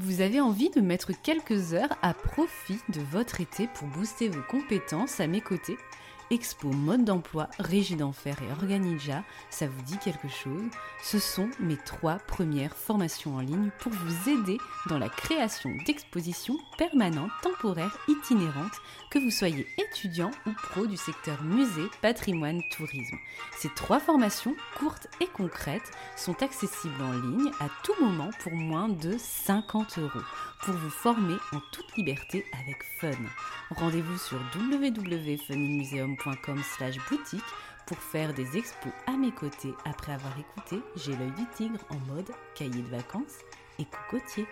Vous avez envie de mettre quelques heures à profit de votre été pour booster vos compétences à mes côtés? Expo Mode d'emploi, Régie d'Enfer et Organija, ça vous dit quelque chose? Ce sont mes trois premières formations en ligne pour vous aider dans la création d'expositions permanentes, temporaires, itinérantes, que vous soyez étudiant ou pro du secteur musée, patrimoine, tourisme. Ces trois formations, courtes et concrètes, sont accessibles en ligne à tout moment pour moins de 50 euros pour vous former en toute liberté avec fun. Rendez-vous sur www.funmuseum.com pour faire des expos à mes côtés après avoir écouté J'ai l'œil du tigre en mode cahier de vacances et cocotier.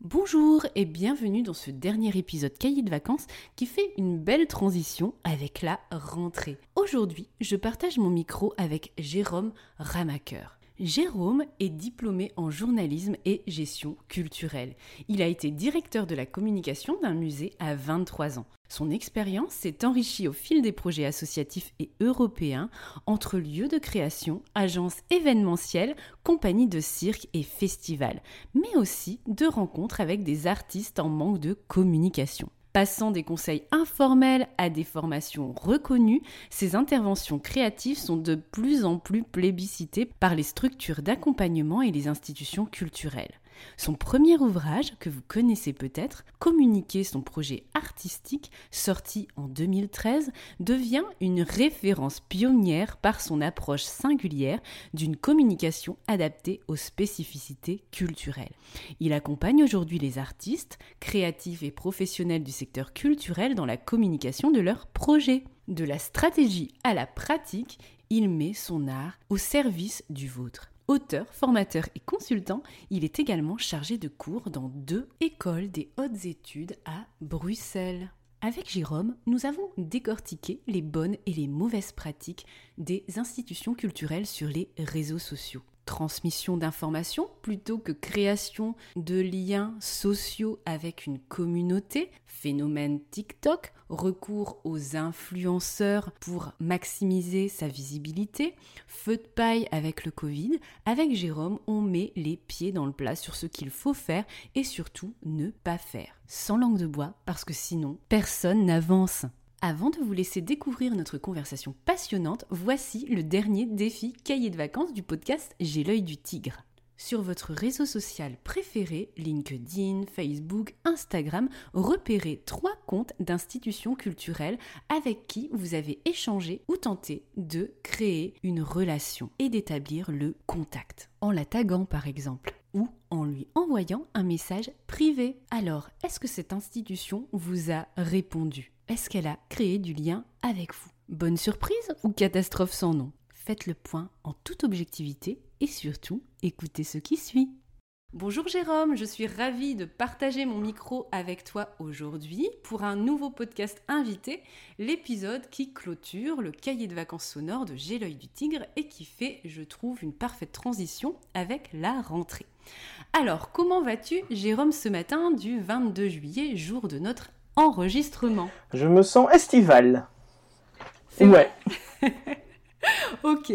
Bonjour et bienvenue dans ce dernier épisode cahier de vacances qui fait une belle transition avec la rentrée. Aujourd'hui, je partage mon micro avec Jérôme Ramaker. Jérôme est diplômé en journalisme et gestion culturelle. Il a été directeur de la communication d'un musée à 23 ans. Son expérience s'est enrichie au fil des projets associatifs et européens entre lieux de création, agences événementielles, compagnies de cirque et festivals, mais aussi de rencontres avec des artistes en manque de communication. Passant des conseils informels à des formations reconnues, ces interventions créatives sont de plus en plus plébiscitées par les structures d'accompagnement et les institutions culturelles. Son premier ouvrage, que vous connaissez peut-être, Communiquer son projet artistique, sorti en 2013, devient une référence pionnière par son approche singulière d'une communication adaptée aux spécificités culturelles. Il accompagne aujourd'hui les artistes, créatifs et professionnels du secteur culturel dans la communication de leurs projets. De la stratégie à la pratique, il met son art au service du vôtre. Auteur, formateur et consultant, il est également chargé de cours dans deux écoles des hautes études à Bruxelles. Avec Jérôme, nous avons décortiqué les bonnes et les mauvaises pratiques des institutions culturelles sur les réseaux sociaux transmission d'informations plutôt que création de liens sociaux avec une communauté, phénomène TikTok, recours aux influenceurs pour maximiser sa visibilité, feu de paille avec le Covid, avec Jérôme, on met les pieds dans le plat sur ce qu'il faut faire et surtout ne pas faire. Sans langue de bois, parce que sinon, personne n'avance. Avant de vous laisser découvrir notre conversation passionnante, voici le dernier défi cahier de vacances du podcast J'ai l'œil du tigre. Sur votre réseau social préféré, LinkedIn, Facebook, Instagram, repérez trois comptes d'institutions culturelles avec qui vous avez échangé ou tenté de créer une relation et d'établir le contact. En la taguant par exemple ou en lui envoyant un message privé. Alors, est-ce que cette institution vous a répondu? Est-ce qu'elle a créé du lien avec vous? Bonne surprise ou catastrophe sans nom? Faites le point en toute objectivité et surtout écoutez ce qui suit. Bonjour Jérôme, je suis ravie de partager mon micro avec toi aujourd'hui pour un nouveau podcast invité, l'épisode qui clôture le cahier de vacances sonores de J'ai du tigre et qui fait, je trouve, une parfaite transition avec la rentrée. Alors, comment vas-tu Jérôme ce matin du 22 juillet, jour de notre enregistrement. Je me sens estival. Ouais. ok.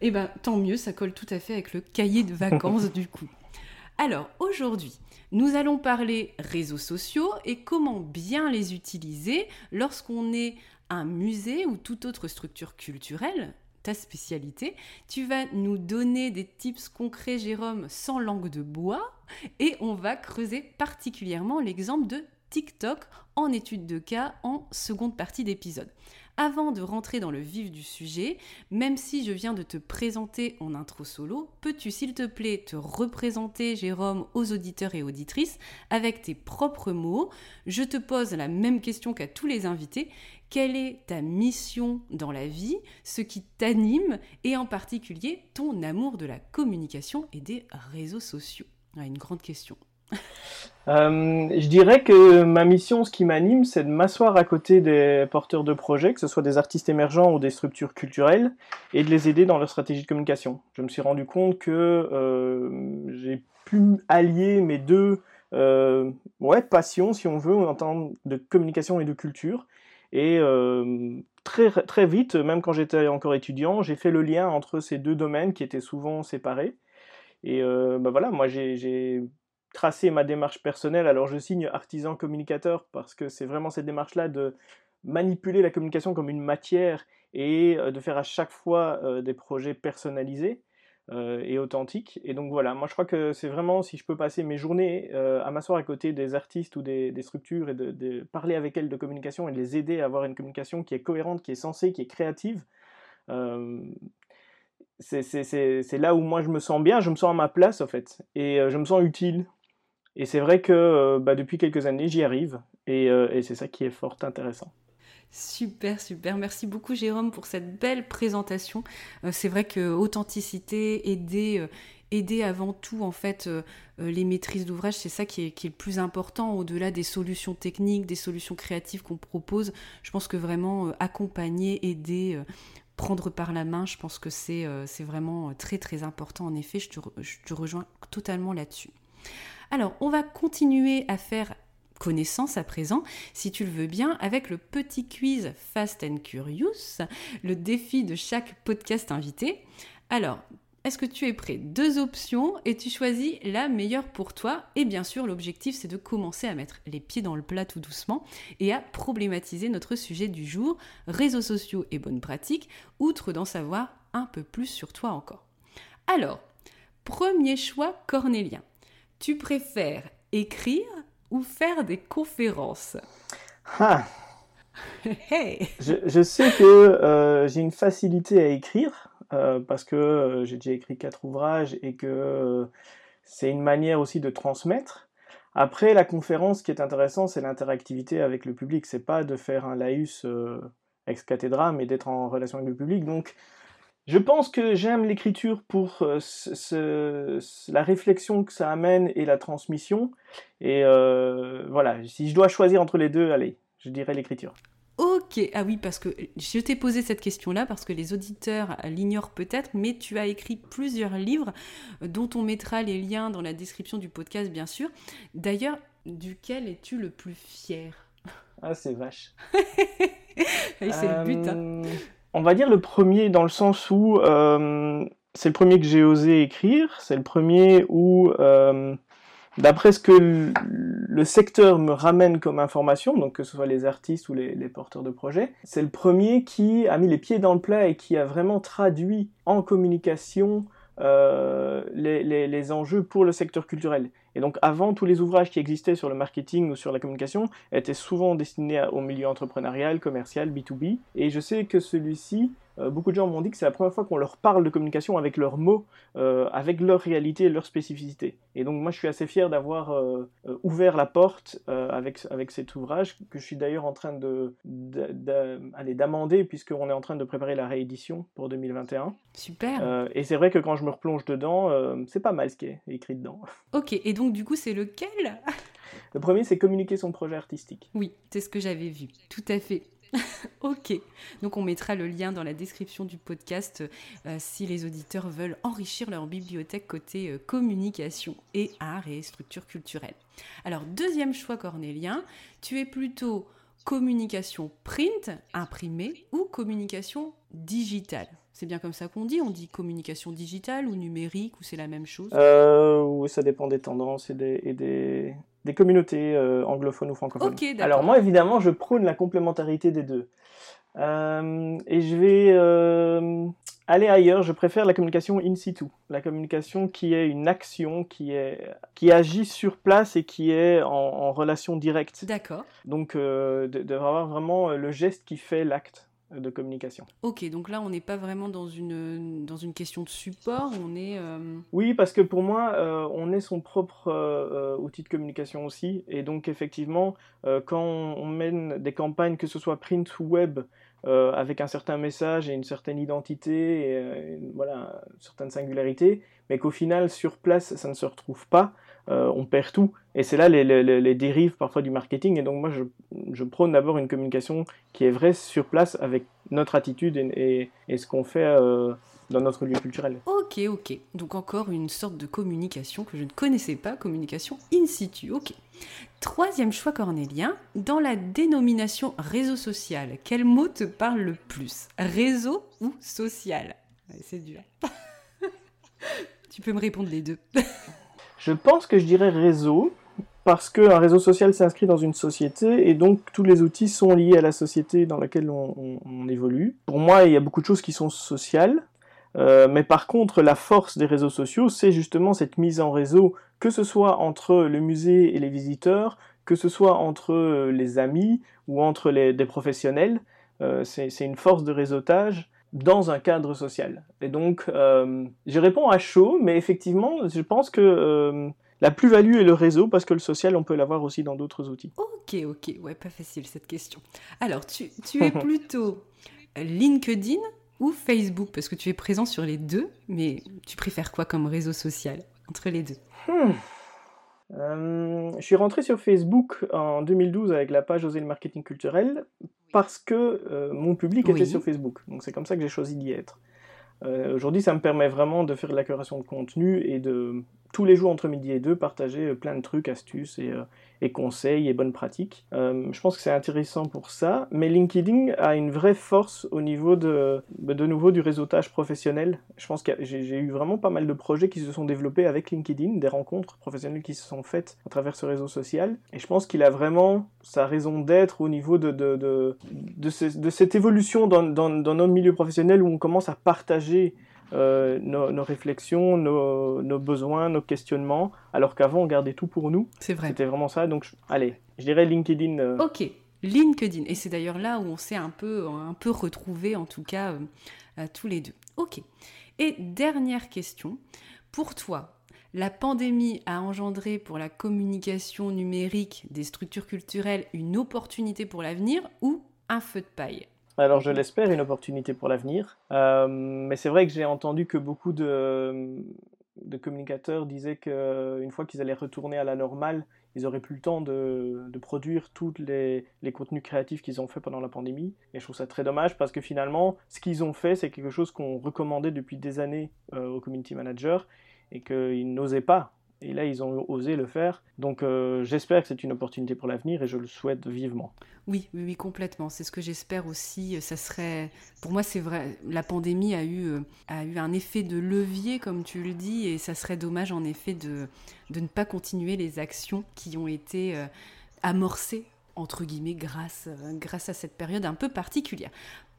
Eh ben, tant mieux, ça colle tout à fait avec le cahier de vacances du coup. Alors, aujourd'hui, nous allons parler réseaux sociaux et comment bien les utiliser lorsqu'on est un musée ou toute autre structure culturelle, ta spécialité. Tu vas nous donner des tips concrets, Jérôme, sans langue de bois, et on va creuser particulièrement l'exemple de TikTok en étude de cas en seconde partie d'épisode. Avant de rentrer dans le vif du sujet, même si je viens de te présenter en intro solo, peux-tu s'il te plaît te représenter, Jérôme, aux auditeurs et auditrices avec tes propres mots? Je te pose la même question qu'à tous les invités. Quelle est ta mission dans la vie, ce qui t'anime et en particulier ton amour de la communication et des réseaux sociaux Une grande question. Euh, je dirais que ma mission, ce qui m'anime, c'est de m'asseoir à côté des porteurs de projets, que ce soit des artistes émergents ou des structures culturelles, et de les aider dans leur stratégie de communication. Je me suis rendu compte que euh, j'ai pu allier mes deux euh, ouais, passions, si on veut, en termes de communication et de culture. Et très, très vite, même quand j'étais encore étudiant, j'ai fait le lien entre ces deux domaines qui étaient souvent séparés. Et bah voilà, moi j'ai tracer ma démarche personnelle. Alors je signe artisan communicateur parce que c'est vraiment cette démarche-là de manipuler la communication comme une matière et euh, de faire à chaque fois euh, des projets personnalisés euh, et authentiques. Et donc voilà, moi je crois que c'est vraiment si je peux passer mes journées à m'asseoir à côté des artistes ou des, structures et de, parler avec elles de communication et les aider à avoir une communication qui est cohérente, qui est sensée, qui est créative c'est là où moi je me sens bien, je me sens à ma place en fait, et je me sens utile. Et c'est vrai que euh, bah, depuis quelques années, j'y arrive. Euh, et, c'est ça qui est fort intéressant. Super, super. Merci beaucoup Jérôme pour cette belle présentation. Euh, c'est vrai que authenticité, aider, aider avant tout en fait les maîtrises d'ouvrage, c'est ça qui est, le plus important au-delà des solutions techniques, des solutions créatives qu'on propose. Je pense que vraiment accompagner, aider, prendre par la main, je pense que c'est vraiment très très important en effet. Je te rejoins totalement là-dessus. Alors, on va continuer à faire connaissance à présent, si tu le veux bien, avec le petit quiz Fast and Curious, le défi de chaque podcast invité. Alors, est-ce que tu es prêt? Deux options et tu choisis la meilleure pour toi. Et bien sûr, l'objectif, c'est de commencer à mettre les pieds dans le plat tout doucement et à problématiser notre sujet du jour, réseaux sociaux et bonnes pratiques, outre d'en savoir un peu plus sur toi encore. Alors, premier choix cornélien. Tu préfères écrire ou faire des conférences ah. je, sais que euh, j'ai une facilité à écrire euh, parce que euh, j'ai déjà écrit quatre ouvrages et que c'est une manière aussi de transmettre. Après, la conférence, ce qui est intéressant, c'est l'interactivité avec le public. C'est pas de faire un laïus ex cathedra, mais d'être en relation avec le public. Donc, je pense que j'aime l'écriture pour euh, la réflexion que ça amène et la transmission. Et euh, voilà, si je dois choisir entre les deux, allez, je dirais l'écriture. Ok, ah oui, parce que je t'ai posé cette question-là parce que les auditeurs l'ignorent peut-être, mais tu as écrit plusieurs livres dont on mettra les liens dans la description du podcast, bien sûr. D'ailleurs, duquel es-tu le plus fier? Ah, c'est vache. c'est le but. Hein. On va dire le premier dans le sens où euh, c'est le premier que j'ai osé écrire, c'est le premier où, euh, d'après ce que le, secteur me ramène comme information, donc que ce soit les artistes ou les, porteurs de projets, c'est le premier qui a mis les pieds dans le plat et qui a vraiment traduit en communication euh, les, enjeux pour le secteur culturel. Et donc avant, tous les ouvrages qui existaient sur le marketing ou sur la communication étaient souvent destinés au milieu entrepreneurial, commercial, B2B. Et je sais que celui-ci beaucoup de gens m'ont dit que c'est la première fois qu'on leur parle de communication avec leurs mots, euh, avec leur réalité et leur spécificité. Et donc moi je suis assez fier d'avoir euh, ouvert la porte avec, avec cet ouvrage, que je suis d'ailleurs en train de, d'amender, puisqu'on est en train de préparer la réédition pour 2021. Super. et c'est vrai que quand je me replonge dedans, c'est pas mal ce qui est écrit dedans. Ok, et donc du coup c'est lequel? Le premier c'est communiquer son projet artistique. Oui, c'est ce que j'avais vu, tout à fait. ok, donc on mettra le lien dans la description du podcast euh, si les auditeurs veulent enrichir leur bibliothèque côté euh, communication et art et structure culturelle. Alors deuxième choix cornélien, tu es plutôt communication print, imprimée, ou communication digitale? C'est bien comme ça qu'on dit On dit communication digitale ou numérique ou c'est la même chose? Euh, ça dépend des tendances et des communautés euh, anglophones ou francophones. Alors moi, évidemment, je prône la complémentarité des deux. Euh, et je vais, euh, aller ailleurs, je préfère la communication in situ, la communication qui est une action, qui, est, qui agit sur place et qui est en, relation directe. D'accord. Donc, euh, d'avoir vraiment le geste qui fait l'acte de communication. Ok, donc là, on n'est pas vraiment dans une, dans une question de support, on est... Euh, oui, parce que pour moi, euh, on est son propre euh, outil de communication aussi, et donc effectivement, quand on, mène des campagnes, que ce soit print ou web, avec un certain message et une certaine identité, et voilà, une certaine singularité, mais qu'au final, sur place, ça ne se retrouve pas, on perd tout. Et c'est là les, dérives parfois du marketing. Et donc moi, je, prône d'abord une communication qui est vraie sur place avec notre attitude et, et, ce qu'on fait euh, dans notre lieu culturel. Ok, ok. Donc encore une sorte de communication que je ne connaissais pas, communication in situ. Ok. Troisième choix cornélien, dans la dénomination réseau social, quel mot te parle le plus? Réseau ou social? C'est dur. tu peux me répondre les deux. je pense que je dirais réseau, parce qu'un réseau social s'inscrit dans une société et donc tous les outils sont liés à la société dans laquelle on, évolue. Pour moi, il y a beaucoup de choses qui sont sociales, euh, mais par contre, la force des réseaux sociaux, c'est justement cette mise en réseau, que ce soit entre le musée et les visiteurs, que ce soit entre euh, les amis ou entre des professionnels. Euh, c'est une force de réseautage dans un cadre social. Et donc, je réponds à chaud, mais effectivement, je pense que la plus-value est le réseau parce que le social, on peut l'avoir aussi dans d'autres outils. Ok, ok, ouais, pas facile cette question. Alors, tu, es plutôt LinkedIn ou Facebook? Parce que tu es présent sur les deux, mais tu préfères quoi comme réseau social entre les deux? Hmm. Euh, je suis rentré sur Facebook en 2012 avec la page Oser le marketing culturel parce que euh, mon public était sur Facebook. Donc c'est comme ça que j'ai choisi d'y être. Euh, aujourd'hui, ça me permet vraiment de faire de la curation de contenu et de tous les jours entre midi et deux partager euh, plein de trucs, astuces et, euh, conseils et bonnes pratiques. Euh, je pense que c'est intéressant pour ça, mais LinkedIn a une vraie force au niveau de, bah, de nouveau du réseautage professionnel. Je pense que j'ai eu vraiment pas mal de projets qui se sont développés avec LinkedIn, des rencontres professionnelles qui se sont faites à travers ce réseau social, et je pense qu'il a vraiment sa raison d'être au niveau de, de, de, de, cette évolution dans, dans, dans notre milieu professionnel où on commence à partager euh, nos, réflexions, nos, besoins, nos questionnements, alors qu'avant on gardait tout pour nous. C'est vrai. C'était vraiment ça. Donc, allez, je dirais LinkedIn. Euh. Ok, LinkedIn. Et c'est d'ailleurs là où on s'est un peu, un peu retrouvés, en tout cas, euh, tous les deux. Ok. Et dernière question. Pour toi, la pandémie a engendré pour la communication numérique des structures culturelles une opportunité pour l'avenir ou un feu de paille? Alors je l'espère, une opportunité pour l'avenir. Euh, mais c'est vrai que j'ai entendu que beaucoup de, de communicateurs disaient qu'une fois qu'ils allaient retourner à la normale, ils n'auraient plus le temps de, de produire tous les, les, contenus créatifs qu'ils ont fait pendant la pandémie. Et je trouve ça très dommage parce que finalement, ce qu'ils ont fait, c'est quelque chose qu'on recommandait depuis des années euh, aux community managers et qu'ils n'osaient pas et là, ils ont osé le faire. Donc, euh, j'espère que c'est une opportunité pour l'avenir et je le souhaite vivement. Oui, oui, oui complètement. C'est ce que j'espère aussi. Ça serait, pour moi, c'est vrai. La pandémie a eu, euh, a eu un effet de levier, comme tu le dis, et ça serait dommage, en effet, de, de ne pas continuer les actions qui ont été euh, amorcées entre guillemets grâce, grâce à cette période un peu particulière.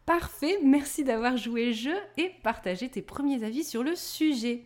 Parfait, merci d'avoir joué le jeu et partagé tes premiers avis sur le sujet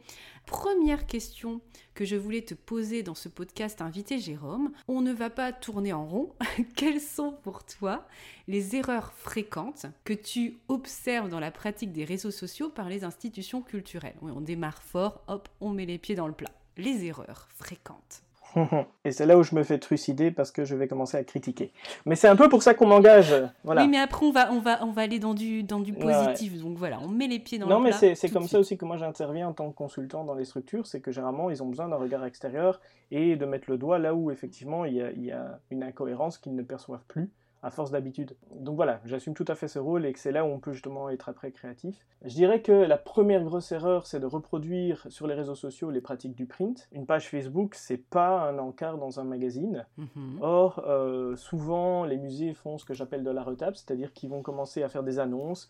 première question que je voulais te poser dans ce podcast invité Jérôme, on ne va pas tourner en rond. Quelles sont pour toi les erreurs fréquentes que tu observes dans la pratique des réseaux sociaux par les institutions culturelles? On démarre fort, hop, on met les pieds dans le plat. Les erreurs fréquentes. Et c'est là où je me fais trucider parce que je vais commencer à critiquer. Mais c'est un peu pour ça qu'on m'engage. Voilà. Oui, mais après, on va, on va, on va aller dans du, dans du positif. Donc voilà, on met les pieds dans non, le plat. Non, mais c'est comme ça aussi que moi j'interviens en tant que consultant dans les structures. C'est que généralement, ils ont besoin d'un regard extérieur et de mettre le doigt là où effectivement il y a, il y a une incohérence qu'ils ne perçoivent plus à force d'habitude. Donc voilà, j'assume tout à fait ce rôle et que c'est là où on peut justement être après créatif. Je dirais que la première grosse erreur, c'est de reproduire sur les réseaux sociaux les pratiques du print. Une page Facebook, c'est pas un encart dans un magazine. Mhm. Or, euh, souvent, les musées font ce que j'appelle de la retape, c'est-à-dire qu'ils vont commencer à faire des annonces,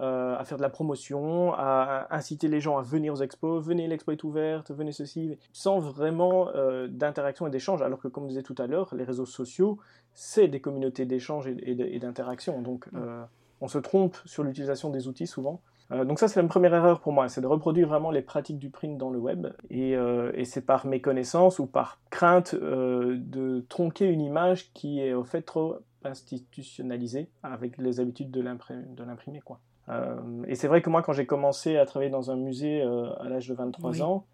euh, à faire de la promotion, à, inciter les gens à venir aux expos, venez l'expo est ouverte, venez ceci, sans vraiment euh, d'interaction et d'échange, alors que comme je disais tout à l'heure, les réseaux sociaux, c'est des communautés d'échange et, d'interaction, donc euh, on se trompe sur l'utilisation des outils souvent. Donc ça, c'est une première erreur pour moi, c'est de reproduire vraiment les pratiques du print dans le web. Et, et c'est par méconnaissance ou par crainte de tronquer une image qui est au fait trop institutionnalisée avec les habitudes de l'imprimer. quoi. Et c'est vrai que moi, quand j'ai commencé à travailler dans un musée à l'âge de 23 ans,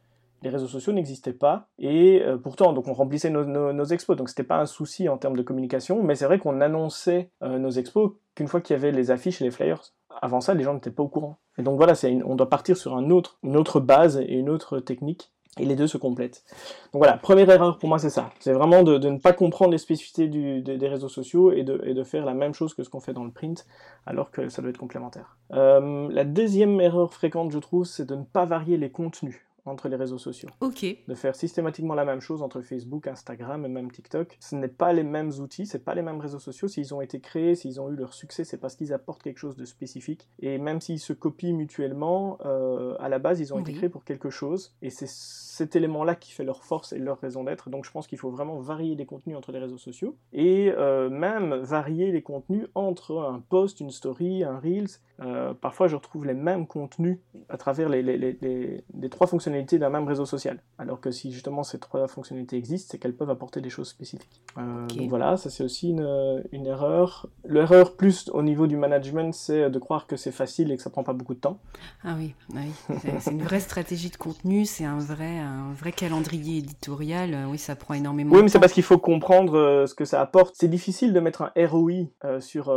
les réseaux sociaux n'existaient pas. Et pourtant donc on remplissait nos, nos, nos expos. Donc c'était pas un souci en termes de communication. Mais c'est vrai qu'on annonçait nos expos qu'une fois qu'il y avait les affiches et les flyers. Avant ça, les gens n'étaient pas au courant. Et donc voilà, on doit partir sur un autre, une autre base et une autre technique. Et les deux se complètent. Donc voilà, première erreur pour moi, c'est ça. C'est vraiment de, ne pas comprendre les spécificités des réseaux sociaux et de, faire la même chose que ce qu'on fait dans le print, alors que ça doit être complémentaire. Euh, la deuxième erreur fréquente, je trouve, c'est de ne pas varier les contenus entre les réseaux sociaux. Ok. De faire systématiquement la même chose entre Facebook, Instagram et même TikTok. Ce n'est pas les mêmes outils, c'est pas les mêmes réseaux sociaux. S'ils ont été créés, s'ils ont eu leur succès, c'est parce qu'ils apportent quelque chose de spécifique. Et même s'ils se copient mutuellement, euh, à la base, ils ont été créés pour quelque chose. Et c'est cet élément-là qui fait leur force et leur raison d'être. Donc je pense qu'il faut vraiment varier les contenus entre les réseaux sociaux. Et euh, même varier les contenus entre un post, une story, un Reels. Euh, parfois, je retrouve les mêmes contenus à travers les, les, les, les trois fonctionnalités d'un même réseau social. Alors que si justement ces trois fonctionnalités existent, c'est qu'elles peuvent apporter des choses spécifiques. Euh, donc voilà, ça c'est aussi une, une erreur. L'erreur plus au niveau du management, c'est de croire que c'est facile et que ça prend pas beaucoup de temps. Ah oui, ah oui. c'est une vraie stratégie de contenu, c'est un vrai, un vrai calendrier éditorial. Oui, ça prend énormément oui, de temps. Oui, mais c'est parce qu'il faut comprendre euh, ce que ça apporte. C'est difficile de mettre un ROI euh, sur,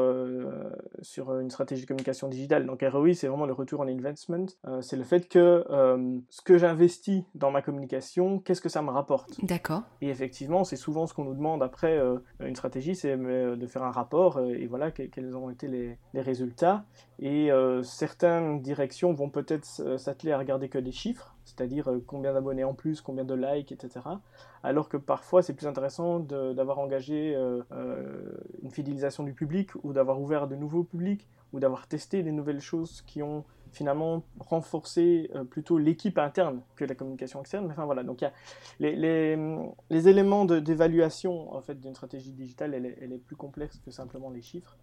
sur une stratégie de communication digitale. Donc ROI, c'est vraiment le retour en investment. c'est le fait que ce que j'ai investi dans ma communication, qu'est-ce que ça me rapporte? D'accord. Et effectivement, c'est souvent ce qu'on nous demande après euh, une stratégie, c'est euh, de faire un rapport euh, et voilà quels ont été les, résultats. Et certaines directions vont peut-être s'atteler à regarder que des chiffres, c'est-à-dire combien d'abonnés en plus, combien de likes, etc. Alors que parfois c'est plus intéressant d'avoir engagé une fidélisation du public ou d'avoir ouvert de nouveaux publics ou d'avoir testé des nouvelles choses qui ont finalement renforcer euh, plutôt l'équipe interne que la communication externe. Mais enfin voilà, donc il y a les, les, les éléments d'évaluation en fait d'une stratégie digitale, elle est, elle est, plus complexe que simplement les chiffres.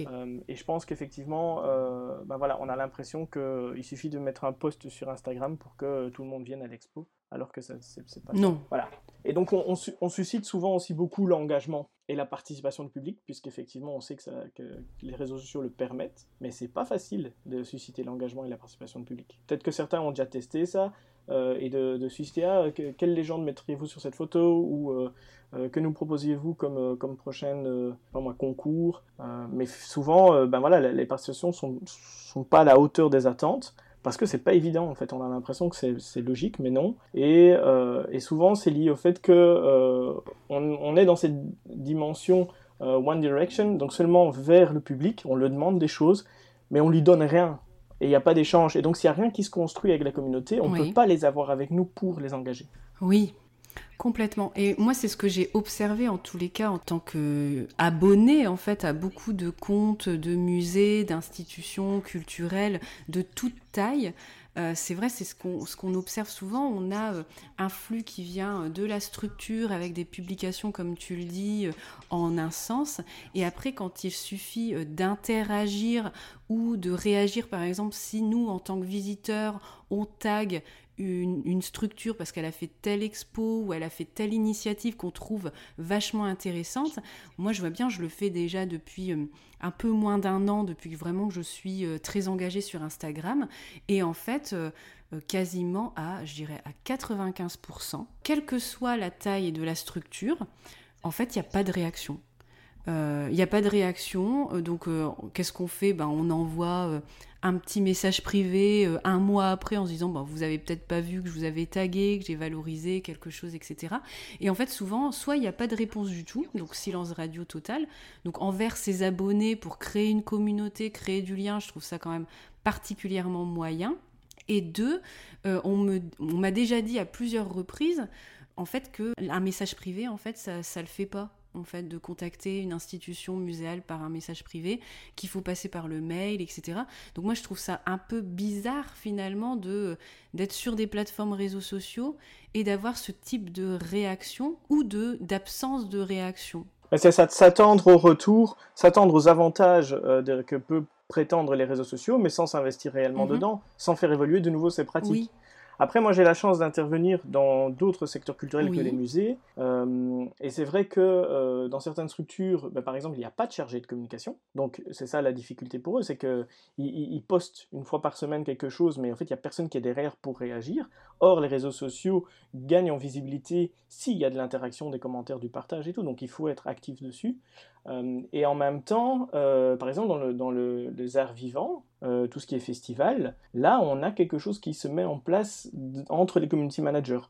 Euh, et je pense qu'effectivement, euh, ben voilà, on a l'impression qu'il suffit de mettre un post sur Instagram pour que tout le monde vienne à l'expo, alors que ça c'est pas non. Voilà. Et donc on, on, suscite souvent aussi beaucoup l'engagement et la participation du public, puisqu'effectivement on sait que, ça, que, les réseaux sociaux le permettent, mais c'est pas facile de susciter l'engagement et la participation du public. Peut-être que certains ont déjà testé ça, euh, et de, de susciter ah, quelle légende mettriez-vous sur cette photo ou euh, euh, que nous proposiez-vous comme, comme prochaine moi, concours. mais souvent, ben voilà, les participations sont, sont pas à la hauteur des attentes parce que c'est pas évident en fait. On a l'impression que c'est logique, mais non. Et, et souvent, c'est lié au fait que on, on, est dans cette dimension One Direction, donc seulement vers le public. On le demande des choses, mais on lui donne rien et il n'y a pas d'échange. Et donc, s'il n'y a rien qui se construit avec la communauté, on ne peut pas les avoir avec nous pour les engager. Oui, Complètement. Et moi, c'est ce que j'ai observé en tous les cas en tant qu'abonné en fait à beaucoup de comptes de musées, d'institutions culturelles de toute taille. Euh, c'est vrai, c'est ce qu'on ce observe souvent. On a euh, un flux qui vient euh, de la structure avec des publications, comme tu le dis, en un sens. Et après, quand il suffit d'interagir ou de réagir, par exemple, si nous, en tant que visiteurs, on tag une, structure parce qu'elle a fait telle expo ou elle a fait telle initiative qu'on trouve vachement intéressante. Moi, je vois bien, je le fais déjà depuis euh, un peu moins d'un an, depuis vraiment que je suis euh, très engagée sur Instagram. Et en fait, euh, quasiment à, je dirais, à 95%, quelle que soit la taille de la structure, en fait, il n'y a pas de réaction. Il n'y a pas de réaction, donc qu'est-ce qu'on fait? Ben, On envoie un petit message privé euh, un mois après en se disant vous avez peut-être pas vu que je vous avais tagué, que j'ai valorisé quelque chose, etc. Et en fait, souvent, soit il n'y a pas de réponse du tout, donc silence radio total. Donc envers ses abonnés pour créer une communauté, créer du lien, je trouve ça quand même particulièrement moyen. Et deux, euh, on m'a déjà dit à plusieurs reprises en fait que un message privé en fait ça ça le fait pas en fait de contacter une institution muséale par un message privé, qu'il faut passer par le mail, etc. Donc moi je trouve ça un peu bizarre finalement de d'être sur des plateformes réseaux sociaux et d'avoir ce type de réaction ou de d'absence de réaction. C'est s'attendre au retour, s'attendre aux avantages euh, que peut prétendre les réseaux sociaux, mais sans s'investir réellement Mhm. dedans, sans faire évoluer de nouveau ses pratiques? Oui. Après, moi, j'ai la chance d'intervenir dans d'autres secteurs culturels Oui. que les musées. Euh, et c'est vrai que euh, dans certaines structures, bah, par exemple, il n'y a pas de chargé de communication. Donc, c'est ça la difficulté pour eux, c'est qu'ils ils, ils postent une fois par semaine quelque chose, mais en fait, il n'y a personne qui est derrière pour réagir. Or, les réseaux sociaux gagnent en visibilité s'il y a de l'interaction, des commentaires, du partage et tout. Donc, il faut être actif dessus. Euh, et en même temps, euh, par exemple, dans, le, dans le, les arts vivants, euh, tout ce qui est festival, là, on a quelque chose qui se met en place entre les community managers.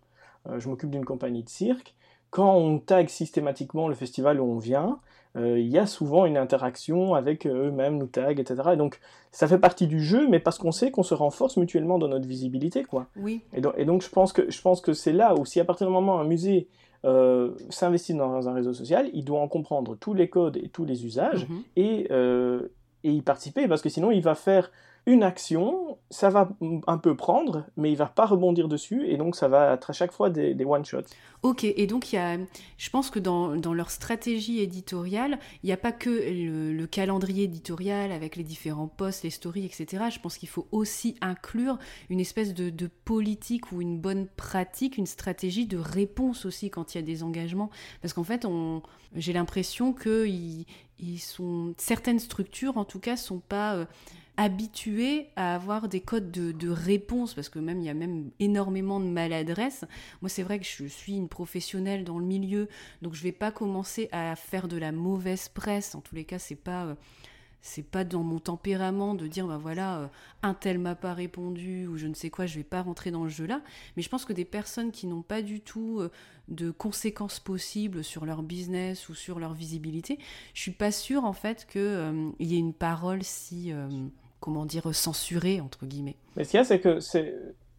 Je m'occupe d'une compagnie de cirque. Quand on tag systématiquement le festival où on vient, euh, il y a souvent une interaction avec eux-mêmes, nous tag, etc. Et donc, ça fait partie du jeu, mais parce qu'on sait qu'on se renforce mutuellement dans notre visibilité, quoi. Oui. Et donc, et donc, je pense que, je pense que c'est là où, si à partir du moment où un musée euh, s'investit dans un réseau social, il doit en comprendre tous les codes et tous les usages Mhm. et, euh, et y participer, parce que sinon il va faire une action, ça va un peu prendre, mais il va pas rebondir dessus, et donc ça va être à chaque fois des, one-shots. Ok, et donc y a, je pense que dans, leur stratégie éditoriale, il n'y a pas que le, le calendrier éditorial avec les différents posts, les stories, etc. Je pense qu'il faut aussi inclure une espèce de, politique ou une bonne pratique, une stratégie de réponse aussi quand il y a des engagements. Parce qu'en fait, j'ai l'impression que ils, ils sont, certaines structures, en tout cas, sont pas... euh, habitués à avoir des codes de, réponse parce que même il y a même énormément de maladresse moi, c'est vrai que je suis une professionnelle dans le milieu, donc je vais pas commencer à faire de la mauvaise presse. En tous les cas, c'est pas euh, c'est pas dans mon tempérament de dire bah voilà euh, un tel m'a pas répondu ou je ne sais quoi. Je vais pas rentrer dans le jeu là. Mais je pense que des personnes qui n'ont pas du tout euh, de conséquences possibles sur leur business ou sur leur visibilité, je suis pas sûre en fait que euh, il y ait une parole si comment dire censurée entre guillemets. Mais ce qu'il y a, c'est que, c'est,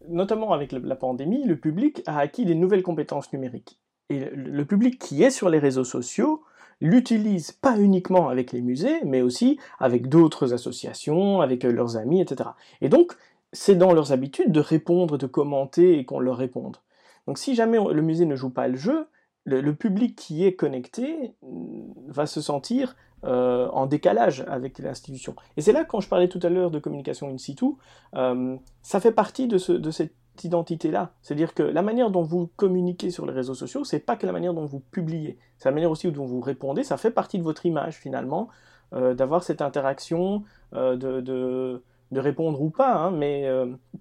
notamment avec la pandémie, le public a acquis des nouvelles compétences numériques. Et le, public qui est sur les réseaux sociaux l'utilise pas uniquement avec les musées, mais aussi avec d'autres associations, avec euh, leurs amis, etc. Et donc, c'est dans leurs habitudes de répondre, de commenter et qu'on leur réponde. Donc si jamais le musée ne joue pas le jeu, le, le public qui est connecté mm, va se sentir euh, en décalage avec l'institution. Et c'est là, quand je parlais tout à l'heure de communication in situ, euh, ça fait partie de, ce- de cette identité-là. C'est-à-dire que la manière dont vous communiquez sur les réseaux sociaux, c'est pas que la manière dont vous publiez, c'est la manière aussi dont vous répondez, ça fait partie de votre image finalement, euh, d'avoir cette interaction, de, de- répondre ou pas, hein, mais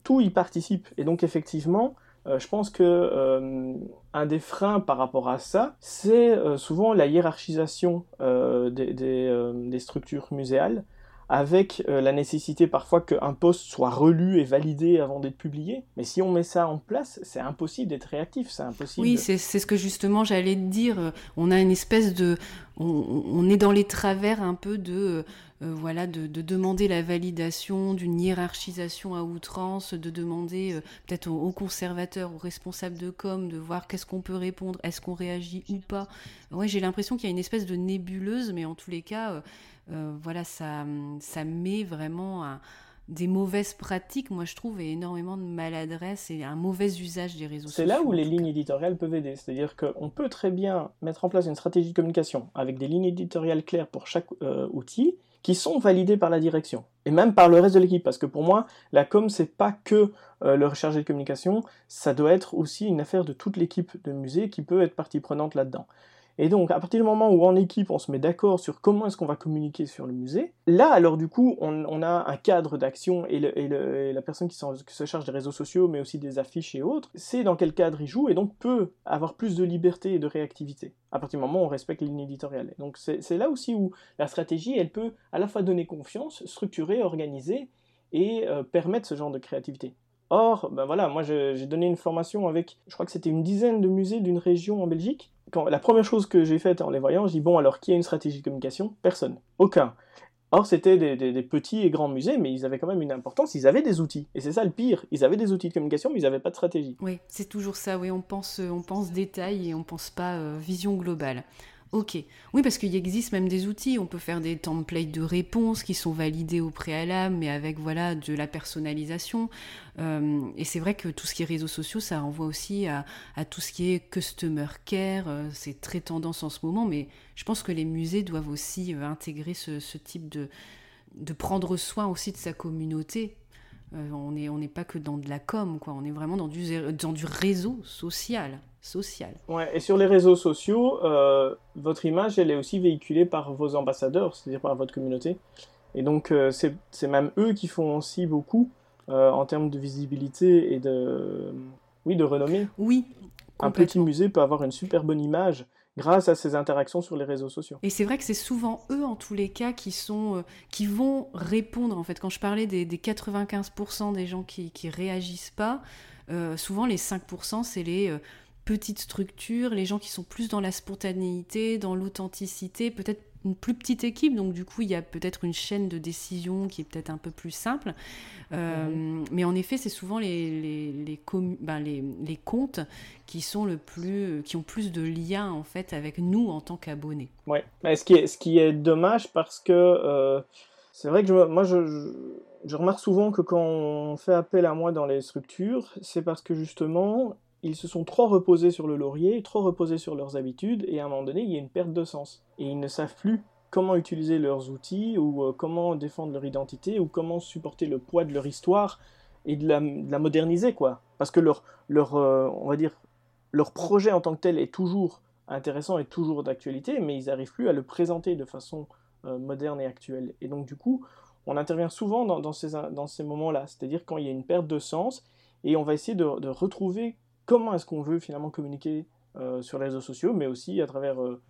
tout y participe. Et donc effectivement, euh, je pense que euh, un des freins par rapport à ça, c'est euh, souvent la hiérarchisation des, structures muséales, avec la nécessité parfois qu'un poste soit relu et validé avant d'être publié. Mais si on met ça en place, c'est impossible d'être réactif, c'est impossible. Oui, c'est ce que justement j'allais te dire. On a une espèce de, on, est dans les travers un peu de, voilà, de, de demander la validation d'une hiérarchisation à outrance, de demander euh, peut-être aux, aux conservateurs, aux responsables de com, de voir qu'est-ce qu'on peut répondre, est-ce qu'on réagit ou pas. Ouais, j'ai l'impression qu'il y a une espèce de nébuleuse, mais en tous les cas, euh, euh, voilà, ça, ça met vraiment un- des mauvaises pratiques, moi je trouve, et énormément de maladresse et un mauvais usage des réseaux sociaux. C'est là où les lignes éditoriales peuvent aider. C'est-à-dire qu'on peut très bien mettre en place une stratégie de communication avec des lignes éditoriales claires pour chaque euh, outil qui sont validées par la direction et même par le reste de l'équipe. Parce que pour moi, la com, c'est pas que euh, le chargé de communication, ça doit être aussi une affaire de toute l'équipe de musée qui peut être partie prenante là-dedans. Et donc, à partir du moment où en équipe, on se met d'accord sur comment est-ce qu'on va communiquer sur le musée, là, alors du coup, on, a un cadre d'action et, la personne qui, se charge des réseaux sociaux, mais aussi des affiches et autres, c'est dans quel cadre il joue et donc peut avoir plus de liberté et de réactivité. À partir du moment où on respecte les lignes éditoriales. Donc, c'est là aussi où la stratégie, elle peut à la fois donner confiance, structurer, organiser et euh, permettre ce genre de créativité. Or, ben voilà, moi j'ai donné une formation avec, je crois que c'était une dizaine de musées d'une région en Belgique. Quand, la première chose que j'ai faite en les voyant, je dis bon alors qui a une stratégie de communication? Personne, aucun. Or c'était des, petits et grands musées, mais ils avaient quand même une importance, ils avaient des outils. Et c'est ça le pire, ils avaient des outils de communication, mais ils n'avaient pas de stratégie. Oui, c'est toujours ça. Oui, on pense, on pense détail et on pense pas euh, vision globale. Ok. Oui, parce qu'il existe même des outils. On peut faire des templates de réponses qui sont validés au préalable, mais avec voilà de la personnalisation. Euh, et c'est vrai que tout ce qui est réseaux sociaux, ça renvoie aussi à, tout ce qui est customer care. Euh, c'est très tendance en ce moment, mais je pense que les musées doivent aussi euh, intégrer ce, type de de prendre soin aussi de sa communauté. On n'est on pas que dans de la com, quoi. On est vraiment dans du, dans du réseau social. Social. Ouais, et sur les réseaux sociaux, euh, votre image, elle est aussi véhiculée par vos ambassadeurs, c'est-à-dire par votre communauté. Et donc, euh, c'est même eux qui font aussi beaucoup en termes de visibilité et de, oui, de renommée. Oui. Un petit musée peut avoir une super bonne image grâce à ces interactions sur les réseaux sociaux. Et c'est vrai que c'est souvent eux, en tous les cas, qui, sont, euh, qui vont répondre. En fait, quand je parlais des, 95% des gens qui, qui réagissent pas, euh, souvent les 5%, c'est les euh, petites structures, les gens qui sont plus dans la spontanéité, dans l'authenticité, peut-être une plus petite équipe, donc du coup il y a peut-être une chaîne de décision qui est peut-être un peu plus simple. Euh, mhm. Mais en effet, c'est souvent les, les, les, ben, les, les, comptes qui, sont le plus, qui ont plus de liens en fait avec nous en tant qu'abonnés. Ouais, ce qui, est, ce qui est dommage parce que euh, c'est vrai que je, moi je, je, remarque souvent que quand on fait appel à moi dans les structures, c'est parce que justement ils se sont trop reposés sur le laurier, trop reposés sur leurs habitudes, et à un moment donné, il y a une perte de sens. Et ils ne savent plus comment utiliser leurs outils, ou euh, comment défendre leur identité, ou comment supporter le poids de leur histoire, et de la, moderniser, quoi. Parce que leur, leur euh, on va dire, leur projet en tant que tel est toujours intéressant et toujours d'actualité, mais ils n'arrivent plus à le présenter de façon euh, moderne et actuelle. Et donc, du coup, on intervient souvent dans, ces, dans ces moments-là, c'est-à-dire quand il y a une perte de sens, et on va essayer de, de retrouver comment est-ce qu'on veut finalement communiquer euh, sur les réseaux sociaux, mais aussi à travers, euh,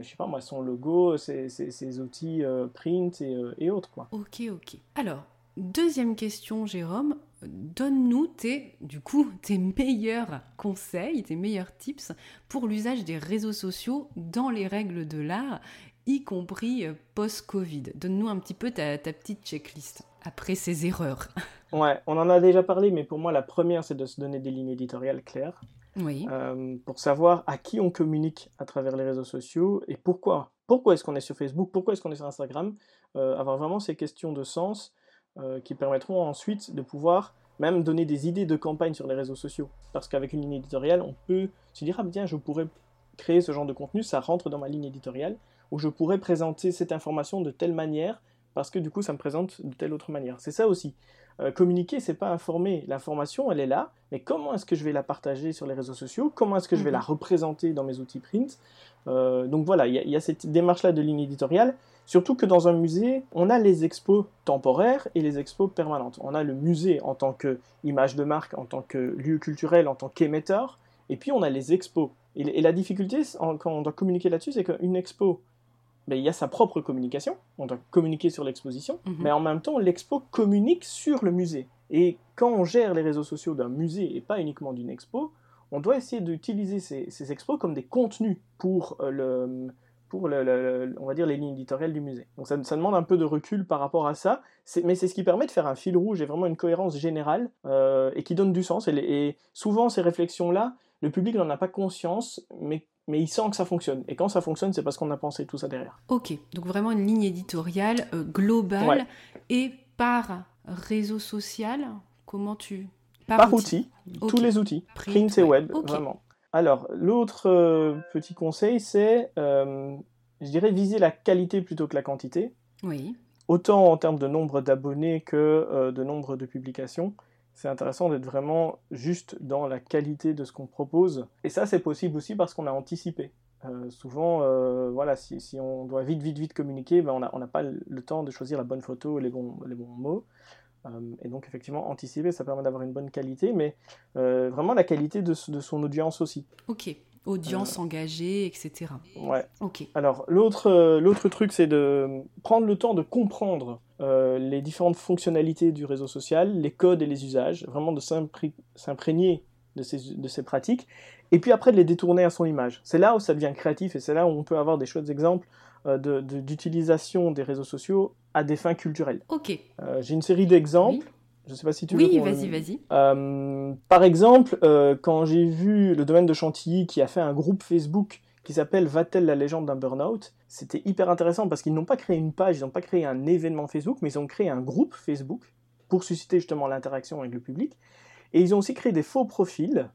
je sais pas moi, son logo, ses, outils euh, print et, autres. Quoi. Ok, ok. Alors, deuxième question, Jérôme. Donne-nous tes, du coup, tes meilleurs conseils, tes meilleurs tips pour l'usage des réseaux sociaux dans les règles de l'art, y compris post-Covid. Donne-nous un petit peu ta petite checklist après ces erreurs. Ouais, on en a déjà parlé, mais pour moi, la première, c'est de se donner des lignes éditoriales claires. Oui. Euh, pour savoir à qui on communique à travers les réseaux sociaux et pourquoi. Pourquoi est-ce qu'on est sur Facebook? Pourquoi est-ce qu'on est sur Instagram? Euh, Avoir vraiment ces questions de sens euh, qui permettront ensuite de pouvoir même donner des idées de campagne sur les réseaux sociaux. Parce qu'avec une ligne éditoriale, on peut se dire, ah bien, je pourrais créer ce genre de contenu, ça rentre dans ma ligne éditoriale, ou je pourrais présenter cette information de telle manière, parce que du coup, ça me présente de telle autre manière. C'est ça aussi. Euh, communiquer, c'est pas informer. L'information, elle est là, mais comment est-ce que je vais la partager sur les réseaux sociaux? Comment est-ce que je vais la mhm. représenter dans mes outils print? Euh, Donc voilà, il y, a cette démarche-là de ligne éditoriale. Surtout que dans un musée, on a les expos temporaires et les expos permanentes. On a le musée en tant qu'image de marque, en tant que lieu culturel, en tant qu'émetteur, et puis on a les expos. Et, la difficulté, quand on doit communiquer là-dessus, c'est qu'une expo, ben, il y a sa propre communication, on doit communiquer sur l'exposition, mhm. mais en même temps, l'expo communique sur le musée. Et quand on gère les réseaux sociaux d'un musée et pas uniquement d'une expo, on doit essayer d'utiliser ces, expos comme des contenus pour, euh, le, pour le, on va dire les lignes éditoriales du musée. Donc ça, ça demande un peu de recul par rapport à ça, mais c'est ce qui permet de faire un fil rouge et vraiment une cohérence générale euh, et qui donne du sens. et souvent, ces réflexions-là, le public n'en a pas conscience, mais mais il sent que ça fonctionne. Et quand ça fonctionne, c'est parce qu'on a pensé tout ça derrière. Ok, donc vraiment une ligne éditoriale euh, globale et par réseau social, comment tu... Par, outil, tous les outils, print, et web, vraiment. Alors, l'autre euh, petit conseil, c'est, euh, je dirais, viser la qualité plutôt que la quantité. Oui. Autant en termes de nombre d'abonnés que de nombre de publications c'est intéressant d'être vraiment juste dans la qualité de ce qu'on propose. Et ça, c'est possible aussi parce qu'on a anticipé. Euh, souvent, euh, voilà, si, on doit vite, vite, vite communiquer, ben on n'a pas le temps de choisir la bonne photo, les bons, les bons mots. Euh, et donc, effectivement, anticiper, ça permet d'avoir une bonne qualité, mais vraiment la qualité de, son audience aussi. Ok, audience engagée, etc. Ouais. Ok. Alors, l'autre l'autre truc, c'est de prendre le temps de comprendre euh, les différentes fonctionnalités du réseau social, les codes et les usages, vraiment de s'imprégner de ces, de ces pratiques, et puis après de les détourner à son image. C'est là où ça devient créatif et c'est là où on peut avoir des chouettes exemples euh, d'utilisation des réseaux sociaux à des fins culturelles. Ok. Euh, j'ai une série d'exemples. Je ne sais pas si tu veux. Oui, vas-y, vas-y. par exemple, quand j'ai vu le domaine de Chantilly qui a fait un groupe Facebook qui s'appelle Va-t-elle la légende d'un burn-out C'était hyper intéressant parce qu'ils n'ont pas créé une page, ils n'ont pas créé un événement Facebook, mais ils ont créé un groupe Facebook pour susciter justement l'interaction avec le public. Et ils ont aussi créé des faux profils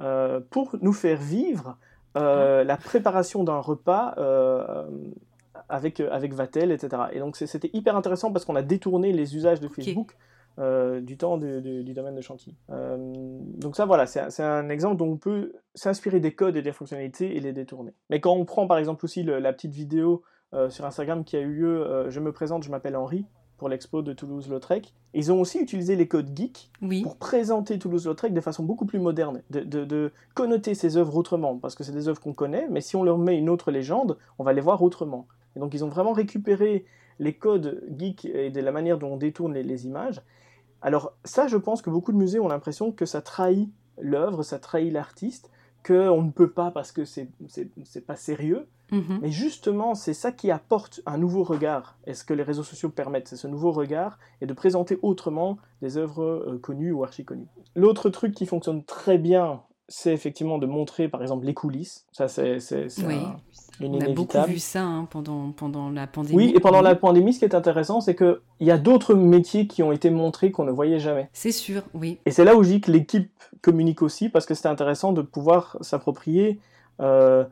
euh, pour nous faire vivre euh, la préparation d'un repas euh, avec, avec Vatel, etc. Et donc c'était hyper intéressant parce qu'on a détourné les usages de Facebook du temps du domaine de Chantilly. donc ça, voilà, c'est un exemple dont on peut s'inspirer des codes et des fonctionnalités et les détourner. Mais quand on prend par exemple aussi la petite vidéo sur Instagram qui a eu lieu, je me présente, je m'appelle Henri, pour l'expo de Toulouse-Lautrec. Ils ont aussi utilisé les codes geek pour présenter Toulouse-Lautrec de façon beaucoup plus moderne, de, de, connoter ces œuvres autrement, parce que c'est des œuvres qu'on connaît, mais si on leur met une autre légende, on va les voir autrement. Et donc ils ont vraiment récupéré les codes geek et de la manière dont on détourne les, images. Alors ça, je pense que beaucoup de musées ont l'impression que ça trahit l'œuvre, ça trahit l'artiste, qu'on ne peut pas parce que c'est pas sérieux. Mhm. Mais justement, c'est ça qui apporte un nouveau regard. est ce que les réseaux sociaux permettent, c'est ce nouveau regard et de présenter autrement des œuvres euh, connues ou archi connues. L'autre truc qui fonctionne très bien, c'est effectivement de montrer par exemple les coulisses. Ça, c'est oui. On a beaucoup vu ça hein, pendant, pendant la pandémie. Oui, et pendant la pandémie, ce qui est intéressant, c'est qu'il y a d'autres métiers qui ont été montrés qu'on ne voyait jamais. C'est sûr, oui. Et c'est là où je dis que l'équipe communique aussi, parce que c'est intéressant de pouvoir s'approprier. Euh,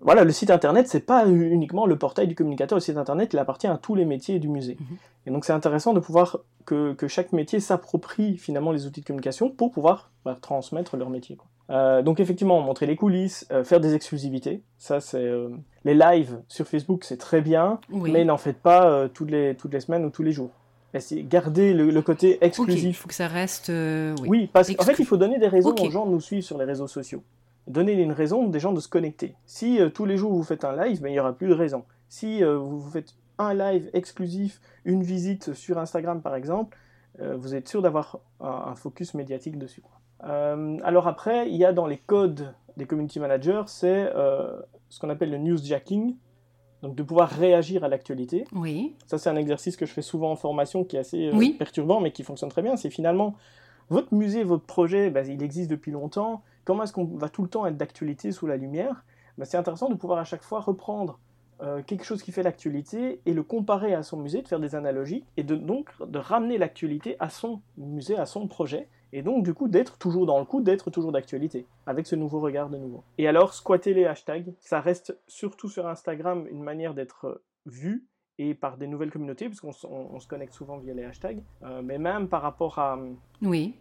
voilà, le site internet, c'est pas uniquement le portail du communicateur. Le site internet, il appartient à tous les métiers du musée. Mhm. Et donc, c'est intéressant de pouvoir que, que chaque métier s'approprie finalement les outils de communication pour pouvoir bah, transmettre leur métier. Euh, donc, effectivement, montrer les coulisses, euh, faire des exclusivités. Ça, c'est euh, les lives sur Facebook, c'est très bien, mais n'en faites pas toutes les toutes les semaines ou tous les jours. Garder le, le côté exclusif. Il faut que ça reste. oui. oui, parce qu'en fait, il faut donner des raisons aux gens de nous suivre sur les réseaux sociaux donner une raison des gens de se connecter. Si tous les jours vous faites un live, ben, il n'y aura plus de raison. Si vous faites un live exclusif, une visite sur Instagram par exemple, vous êtes sûr d'avoir un, focus médiatique dessus. Alors après, il y a dans les codes des community managers, c'est ce qu'on appelle le newsjacking, donc de pouvoir réagir à l'actualité. Oui. Ça c'est un exercice que je fais souvent en formation qui est assez perturbant mais qui fonctionne très bien. C'est finalement votre musée, votre projet, ben, il existe depuis longtemps comment est-ce qu'on va tout le temps être d'actualité sous la lumière? Ben, C'est intéressant de pouvoir à chaque fois reprendre euh, quelque chose qui fait l'actualité et le comparer à son musée, de faire des analogies et de, donc de ramener l'actualité à son musée, à son projet et donc du coup d'être toujours dans le coup, d'être toujours d'actualité, avec ce nouveau regard de nouveau. Et alors, squatter les hashtags, ça reste surtout sur Instagram une manière d'être vu et par des nouvelles communautés, parce qu'on se connecte souvent via les hashtags, euh, mais même par rapport à, oui.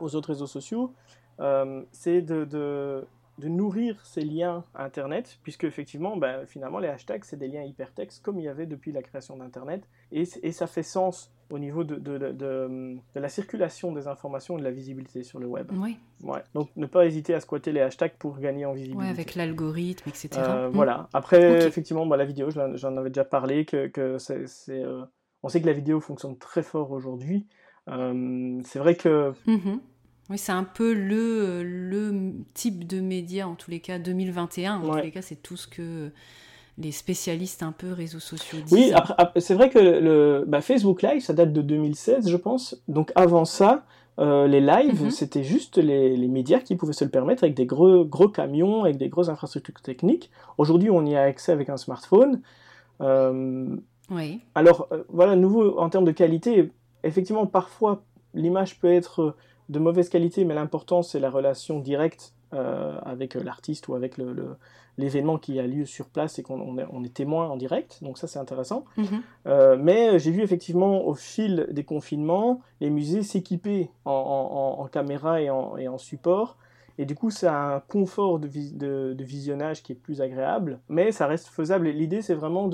aux autres réseaux sociaux, euh, c'est de, de, nourrir ces liens Internet, puisque effectivement, ben, finalement, les hashtags, c'est des liens hypertextes, comme il y avait depuis la création d'Internet, et, et, ça fait sens au niveau de, de, de, la circulation des informations et de la visibilité sur le web. Oui. Ouais. Donc ne pas hésiter à squatter les hashtags pour gagner en visibilité. Ouais, avec l'algorithme, etc. Euh, mm. Voilà. Après, effectivement, bah, la vidéo, j'en avais déjà parlé, que, que c'est, euh, on sait que la vidéo fonctionne très fort aujourd'hui. c'est vrai que mm-hmm. Oui, c'est un peu le, le type de média, en tous les cas 2021. En tous les cas, c'est tout ce que les spécialistes un peu réseaux sociaux disent. Oui, c'est vrai que le bah, Facebook Live, ça date de 2016, je pense. Donc avant ça, euh, les lives, mhm. c'était juste les, les, médias qui pouvaient se le permettre avec des gros, gros camions, avec des grosses infrastructures techniques. Aujourd'hui, on y a accès avec un smartphone. Euh, oui. Alors, euh, voilà, nouveau en termes de qualité, effectivement, parfois, l'image peut être de mauvaise qualité, mais l'important c'est la relation directe euh, avec euh, l'artiste ou avec l'événement qui a lieu sur place et qu'on on est, témoin en direct, donc ça c'est intéressant. Mhm. Euh, mais j'ai vu effectivement au fil des confinements les musées s'équiper en, caméra et en, support. Et du coup, c'est un confort de, de, visionnage qui est plus agréable, mais ça reste faisable. L'idée, c'est vraiment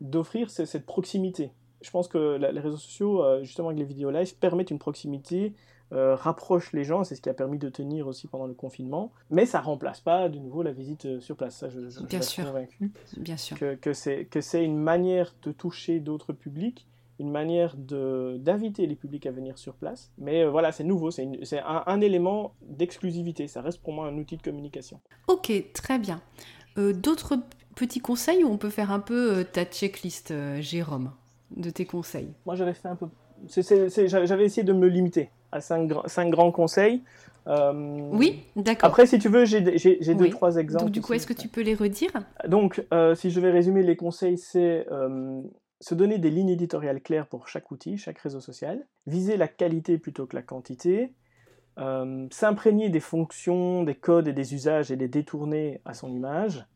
d'offrir cette proximité. Je pense que les réseaux sociaux, justement avec les vidéos live, permettent une proximité euh, rapproche les gens, c'est ce qui a permis de tenir aussi pendant le confinement, mais ça remplace pas de nouveau la visite euh, sur place, ça je, je, Bien suis convaincu. Bien sûr. Que, que c'est une manière de toucher d'autres publics, une manière d'inviter les publics à venir sur place, mais euh, voilà, c'est nouveau, c'est un, un, élément d'exclusivité, ça reste pour moi un outil de communication. Ok, très bien. D'autres petits conseils où on peut faire un peu ta checklist, Jérôme, de tes conseils? Moi j'avais fait un peu... J'avais essayé de me limiter à cinq, grands conseils. Euh, oui, d'accord. Après, si tu veux, j'ai deux, trois exemples. Donc, du coup, est-ce que tu peux les redire? Donc, euh, si je vais résumer les conseils, c'est euh, se donner des lignes éditoriales claires pour chaque outil, chaque réseau social, viser la qualité plutôt que la quantité, s'imprégner des fonctions, des codes et des usages et les détourner à son image,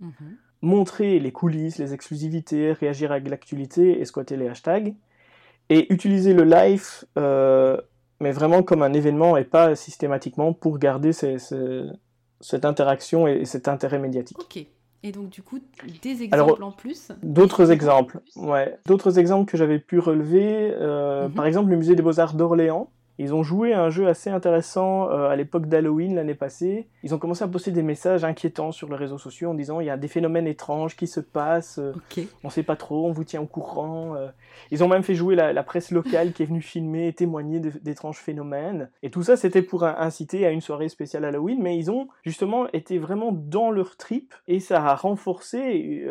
montrer les coulisses, les exclusivités, réagir avec l'actualité et squatter les hashtags. Et utiliser le live, mais vraiment comme un événement et pas systématiquement pour garder cette interaction et, cet intérêt médiatique. Ok. Et donc du coup, des exemples en plus D'autres exemples, ouais. D'autres exemples que j'avais pu relever, euh, mhm. par exemple le musée des beaux-arts d'Orléans, ils ont joué à un jeu assez intéressant euh, à l'époque d'Halloween l'année passée. Ils ont commencé à poster des messages inquiétants sur les réseaux sociaux en disant il y a des phénomènes étranges qui se passent, euh, on ne sait pas trop, on vous tient au courant. Euh. Ils ont même fait jouer la, presse locale qui est venue filmer et témoigner d'étranges phénomènes. Et tout ça, c'était pour inciter à une soirée spéciale Halloween, mais ils ont justement été vraiment dans leur trip et ça a renforcé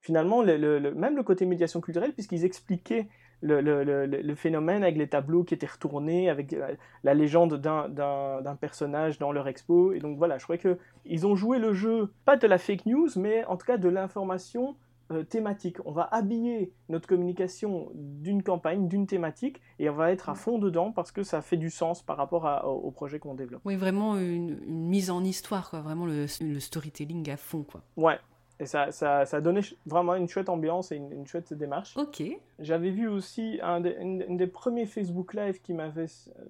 finalement même le côté médiation culturelle puisqu'ils expliquaient le, phénomène avec les tableaux qui étaient retournés, avec la, légende d'un personnage dans leur expo. Et donc voilà, je crois qu'ils ont joué le jeu, pas de la fake news, mais en tout cas de l'information euh, thématique. On va habiller notre communication d'une campagne, d'une thématique, et on va être à fond dedans parce que ça fait du sens par rapport au, projet qu'on développe. Oui, vraiment une, mise en histoire, quoi. vraiment le, le storytelling à fond. Quoi. Ouais, et ça, ça, ça donnait vraiment une chouette ambiance et une, chouette démarche. Ok. J'avais vu aussi un des, une, des premiers Facebook Live qui m'avait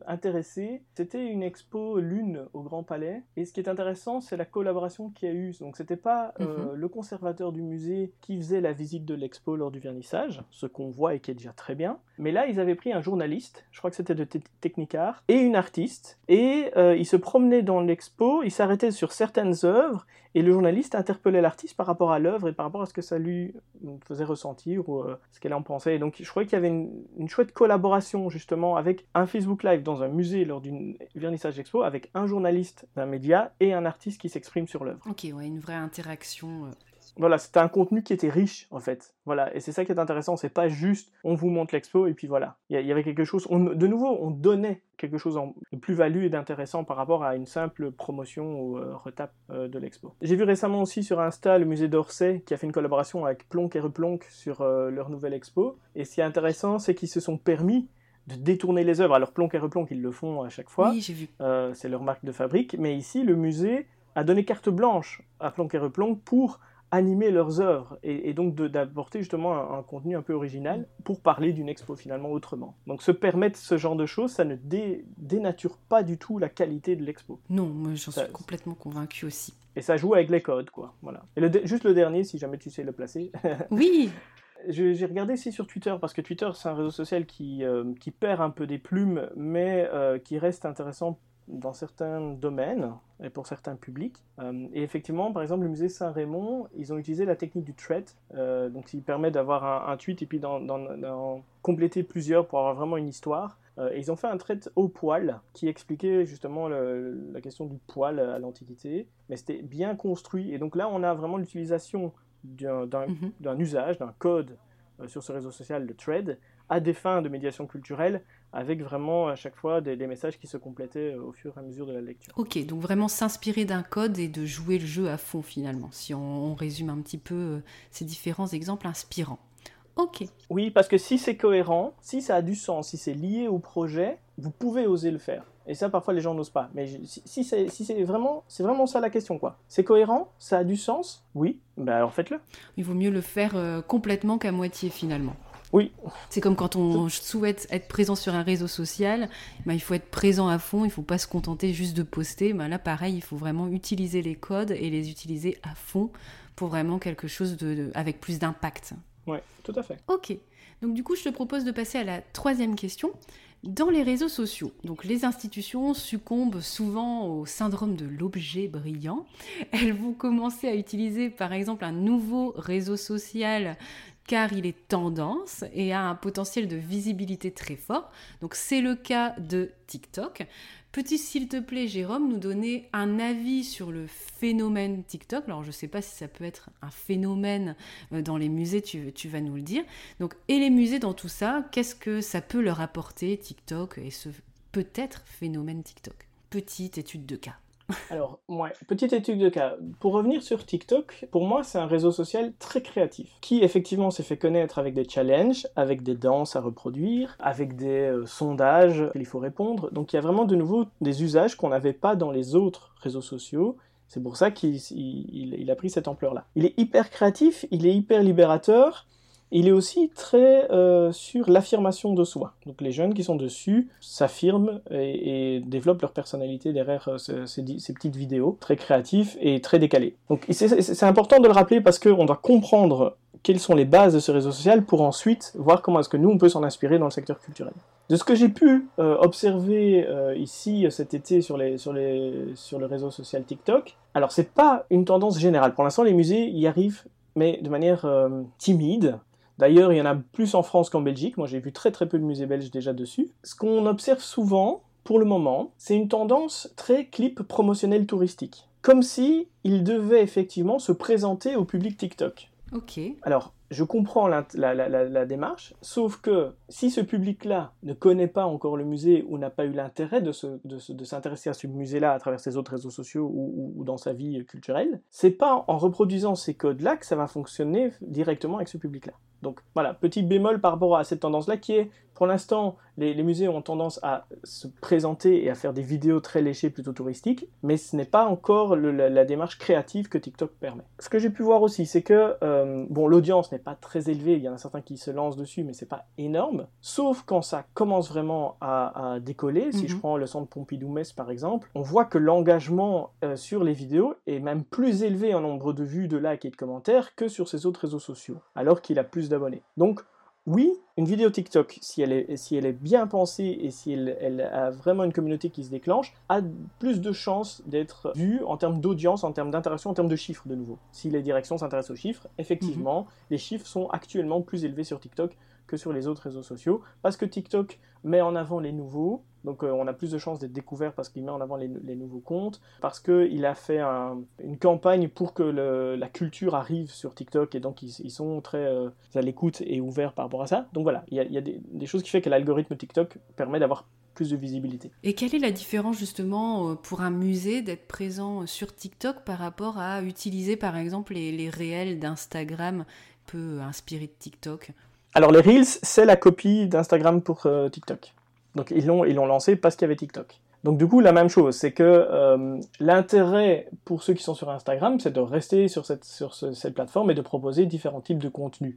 intéressé. C'était une expo Lune au Grand Palais. Et ce qui est intéressant, c'est la collaboration qu'il y a eu. Donc, c'était pas euh, mhm. le conservateur du musée qui faisait la visite de l'expo lors du vernissage, ce qu'on voit et qui est déjà très bien. Mais là, ils avaient pris un journaliste, je crois que c'était de Technicar, et une artiste. Et euh, ils se promenaient dans l'expo, ils s'arrêtaient sur certaines œuvres et le journaliste interpellait l'artiste par rapport à l'œuvre et par rapport à ce que ça lui faisait ressentir ou euh, ce qu'elle en pensait. Et donc je croyais qu'il y avait une, chouette collaboration justement avec un Facebook Live dans un musée lors d'une vernissage expo avec un journaliste d'un média et un artiste qui s'exprime sur l'œuvre. Ok, ouais, une vraie interaction. Voilà, c'était un contenu qui était riche en fait. Voilà, et c'est ça qui est intéressant, c'est pas juste on vous montre l'expo et puis voilà. Il y, avait quelque chose, de nouveau, on donnait quelque chose de plus-value et d'intéressant par rapport à une simple promotion ou euh, retape euh, de l'expo. J'ai vu récemment aussi sur Insta le musée d'Orsay qui a fait une collaboration avec Plonk et Replonk sur euh, leur nouvelle expo. Et ce qui est intéressant, c'est qu'ils se sont permis de détourner les œuvres. Alors Plonk et Replonk, ils le font à chaque fois. Oui, j'ai vu. c'est leur marque de fabrique. Mais ici, le musée a donné carte blanche à Plonk et Replonk pour animer leurs œuvres et, donc d'apporter justement un, contenu un peu original pour parler d'une expo finalement autrement. Donc se permettre ce genre de choses, ça ne dénature pas du tout la qualité de l'expo. Non, moi j'en suis complètement convaincu aussi. Et ça joue avec les codes, quoi. Voilà. Et le, juste le dernier, si jamais tu sais le placer. Oui. J'ai regardé ici sur Twitter, parce que Twitter, c'est un réseau social qui, euh, qui perd un peu des plumes, mais euh, qui reste intéressant dans certains domaines et pour certains publics. Euh, et effectivement, par exemple, le musée Saint-Raymond, ils ont utilisé la technique du thread, euh, donc il permet d'avoir un, tweet et puis d'en compléter plusieurs pour avoir vraiment une histoire. Euh, et ils ont fait un thread au poil qui expliquait justement la question du poil à l'Antiquité, mais c'était bien construit. Et donc là, on a vraiment l'utilisation d'un mhm. usage, d'un code sur ce réseau social, le thread, à des fins de médiation culturelle avec vraiment à chaque fois des, messages qui se complétaient euh, au fur et à mesure de la lecture. Ok, donc vraiment s'inspirer d'un code et de jouer le jeu à fond finalement, si on, résume un petit peu euh, ces différents exemples inspirants. Ok. Oui, parce que si c'est cohérent, si ça a du sens, si c'est lié au projet, vous pouvez oser le faire. Et ça, parfois, les gens n'osent pas. Mais si, si c'est vraiment, c'est vraiment ça la question, quoi. C'est cohérent, ça a du sens, oui, ben alors faites-le. Il vaut mieux le faire euh, complètement qu'à moitié, finalement. Oui. C'est comme quand on souhaite être présent sur un réseau social, ben, il faut être présent à fond, il ne faut pas se contenter juste de poster. Ben, là, pareil, il faut vraiment utiliser les codes et les utiliser à fond pour vraiment quelque chose de, avec plus d'impact. Oui, tout à fait. Ok. Donc du coup, je te propose de passer à la troisième question. Dans les réseaux sociaux, donc les institutions succombent souvent au syndrome de l'objet brillant. Elles vont commencer à utiliser par exemple un nouveau réseau social car il est tendance et a un potentiel de visibilité très fort. Donc c'est le cas de TikTok. Peux-tu, s'il te plaît, Jérôme, nous donner un avis sur le phénomène TikTok Alors, je ne sais pas si ça peut être un phénomène euh, dans les musées, tu, tu, vas nous le dire. Donc, et les musées dans tout ça, qu'est-ce que ça peut leur apporter, TikTok, et ce peut-être phénomène TikTok? Petite étude de cas. Alors, ouais, petite étude de cas. Pour revenir sur TikTok, pour moi, c'est un réseau social très créatif, qui effectivement s'est fait connaître avec des challenges, avec des danses à reproduire, avec des euh, sondages qu'il faut répondre. Donc, il y a vraiment de nouveau des usages qu'on n'avait pas dans les autres réseaux sociaux C'est pour ça qu'il il, a pris cette ampleur-là. Il est hyper créatif, il est hyper libérateur, il est aussi très euh, sur l'affirmation de soi. Donc les jeunes qui sont dessus s'affirment et, développent leur personnalité derrière euh, ces, petites vidéos, très créatifs et très décalés. Donc c'est important de le rappeler parce qu'on doit comprendre quelles sont les bases de ce réseau social pour ensuite voir comment est-ce que nous on peut s'en inspirer dans le secteur culturel. De ce que j'ai pu euh, observer ici cet été sur, le réseau social TikTok, alors c'est pas une tendance générale. Pour l'instant les musées y arrivent mais de manière timide, D'ailleurs, il y en a plus en France qu'en Belgique. Moi, j'ai vu très très peu de musées belges déjà dessus. Ce qu'on observe souvent, pour le moment, c'est une tendance très clip promotionnel touristique. Comme si il devait effectivement se présenter au public TikTok. Ok. Alors, je comprends la, démarche, sauf que si ce public-là ne connaît pas encore le musée ou n'a pas eu l'intérêt de, s'intéresser à ce musée-là à travers ses autres réseaux sociaux ou, dans sa vie culturelle, c'est pas en reproduisant ces codes-là que ça va fonctionner directement avec ce public-là. Donc voilà, petit bémol par rapport à cette tendance-là qui est, pour l'instant, les, musées ont tendance à se présenter et à faire des vidéos très léchées, plutôt touristiques, mais ce n'est pas encore la, démarche créative que TikTok permet. Ce que j'ai pu voir aussi, c'est que, euh, bon, l'audience n'est pas très élevée, il y en a certains qui se lancent dessus, mais c'est pas énorme, sauf quand ça commence vraiment à, décoller, si je mhm. prends le centre Pompidou-Metz par exemple, on voit que l'engagement euh, sur les vidéos est même plus élevé en nombre de vues, de likes et de commentaires que sur ses autres réseaux sociaux, alors qu'il a plus d'abonnés. Donc, oui, une vidéo TikTok, si elle est, si elle est bien pensée et si elle, a vraiment une communauté qui se déclenche, a plus de chances d'être vue en termes d'audience, en termes d'interaction, en termes de chiffres de nouveau. Si les directions s'intéressent aux chiffres, effectivement, mhm. les chiffres sont actuellement plus élevés sur TikTok sur les autres réseaux sociaux, parce que TikTok met en avant les nouveaux, donc euh, on a plus de chances d'être découvert parce qu'il met en avant les, nouveaux comptes, parce qu'il a fait une campagne pour que la culture arrive sur TikTok, et donc ils, sont très euh, à l'écoute et ouverts par rapport à ça. Donc voilà, il y a, des, choses qui font que l'algorithme TikTok permet d'avoir plus de visibilité. Et quelle est la différence justement euh, pour un musée d'être présent sur TikTok par rapport à utiliser par exemple les, les réels d'Instagram peu inspirés de TikTok? Alors les Reels, c'est la copie d'Instagram pour euh, TikTok. Donc ils l'ont ils l'ont lancé parce qu'il y avait TikTok. Donc du coup la même chose, c'est que euh, l'intérêt pour ceux qui sont sur Instagram, c'est de rester sur cette sur cette plateforme et de proposer différents types de contenus.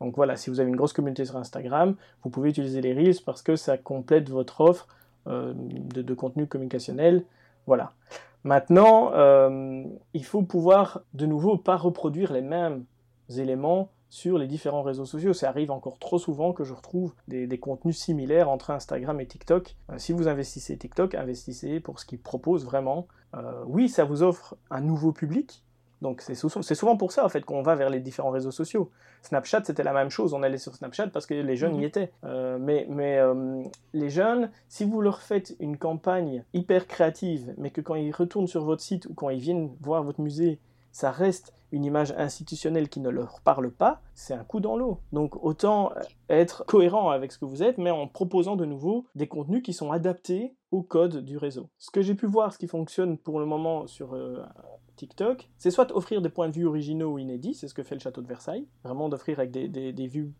Donc voilà, si vous avez une grosse communauté sur Instagram, vous pouvez utiliser les Reels parce que ça complète votre offre euh, de, contenu communicationnel. Voilà. Maintenant, il faut pouvoir de nouveau pas reproduire les mêmes éléments sur les différents réseaux sociaux. Ça arrive encore trop souvent que je retrouve des, contenus similaires entre Instagram et TikTok. Euh, si vous investissez TikTok, investissez pour ce qu'ils proposent vraiment. Euh, oui, ça vous offre un nouveau public. Donc c'est souvent, pour ça en fait qu'on va vers les différents réseaux sociaux. Snapchat c'était la même chose, on allait sur Snapchat parce que les jeunes y mhm. étaient. Euh, mais mais les jeunes, si vous leur faites une campagne hyper créative, mais que quand ils retournent sur votre site ou quand ils viennent voir votre musée, ça reste une image institutionnelle qui ne leur parle pas, c'est un coup dans l'eau. Donc autant être cohérent avec ce que vous êtes, mais en proposant de nouveau des contenus qui sont adaptés au code du réseau. Ce que j'ai pu voir, ce qui fonctionne pour le moment sur euh, TikTok, c'est soit offrir des points de vue originaux ou inédits, c'est ce que fait le château de Versailles, vraiment d'offrir avec des, vues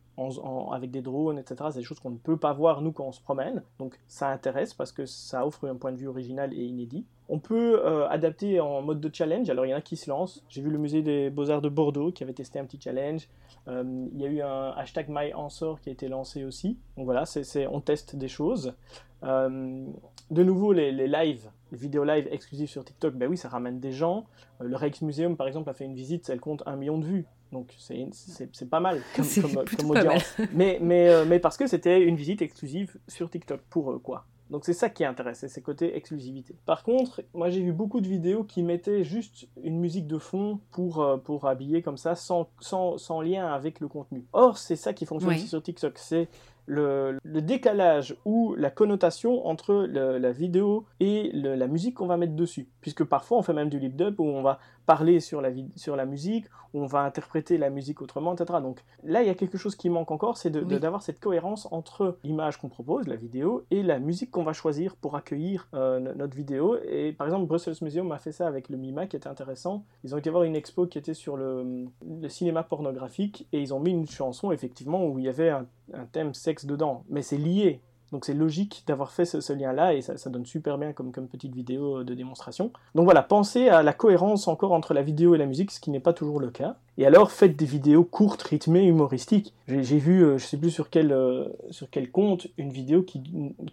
avec des drones, etc. C'est des choses qu'on ne peut pas voir nous quand on se promène, donc ça intéresse parce que ça offre un point de vue original et inédit. On peut euh, adapter en mode de challenge, alors il y en a qui se lancent. J'ai vu le musée des Beaux-Arts de Bordeaux qui avait testé un petit challenge. Euh, il y a eu un hashtag MyAnswer qui a été lancé aussi. Donc voilà, c'est, on teste des choses. Euh, de nouveau, les, les lives, les vidéos live exclusives sur TikTok, ben oui, ça ramène des gens. le Rijksmuseum, par exemple, a fait une visite, elle compte un million de vues. Donc c'est pas mal comme, audience. Mais, mais, mais parce que c'était une visite exclusive sur TikTok pour eux, quoi. Donc c'est ça qui intéresse, c'est ces côtés exclusivité. Par contre, moi j'ai vu beaucoup de vidéos qui mettaient juste une musique de fond pour, euh, pour habiller comme ça, sans, sans, sans lien avec le contenu. Or, c'est ça qui fonctionne aussi sur TikTok, c'est le, décalage ou la connotation entre la vidéo et la musique qu'on va mettre dessus. Puisque parfois on fait même du lip dub où on va parler sur la, sur la musique, où on va interpréter la musique autrement, etc. Donc là, il y a quelque chose qui manque encore, c'est d'avoir cette cohérence entre l'image qu'on propose, la vidéo, et la musique qu'on va choisir pour accueillir euh, notre vidéo. Et par exemple, Brussels Museum a fait ça avec le MIMA qui était intéressant. Ils ont été voir une expo qui était sur le, cinéma pornographique et ils ont mis une chanson effectivement où il y avait un, un thème sexe dedans, mais c'est lié Donc c'est logique d'avoir fait ce, lien-là et ça, donne super bien comme, comme petite vidéo de démonstration. Donc voilà, pensez à la cohérence encore entre la vidéo et la musique, ce qui n'est pas toujours le cas. Et alors faites des vidéos courtes, rythmées, humoristiques. J'ai vu, euh, je sais plus sur quel, euh, sur quel compte, une vidéo qui,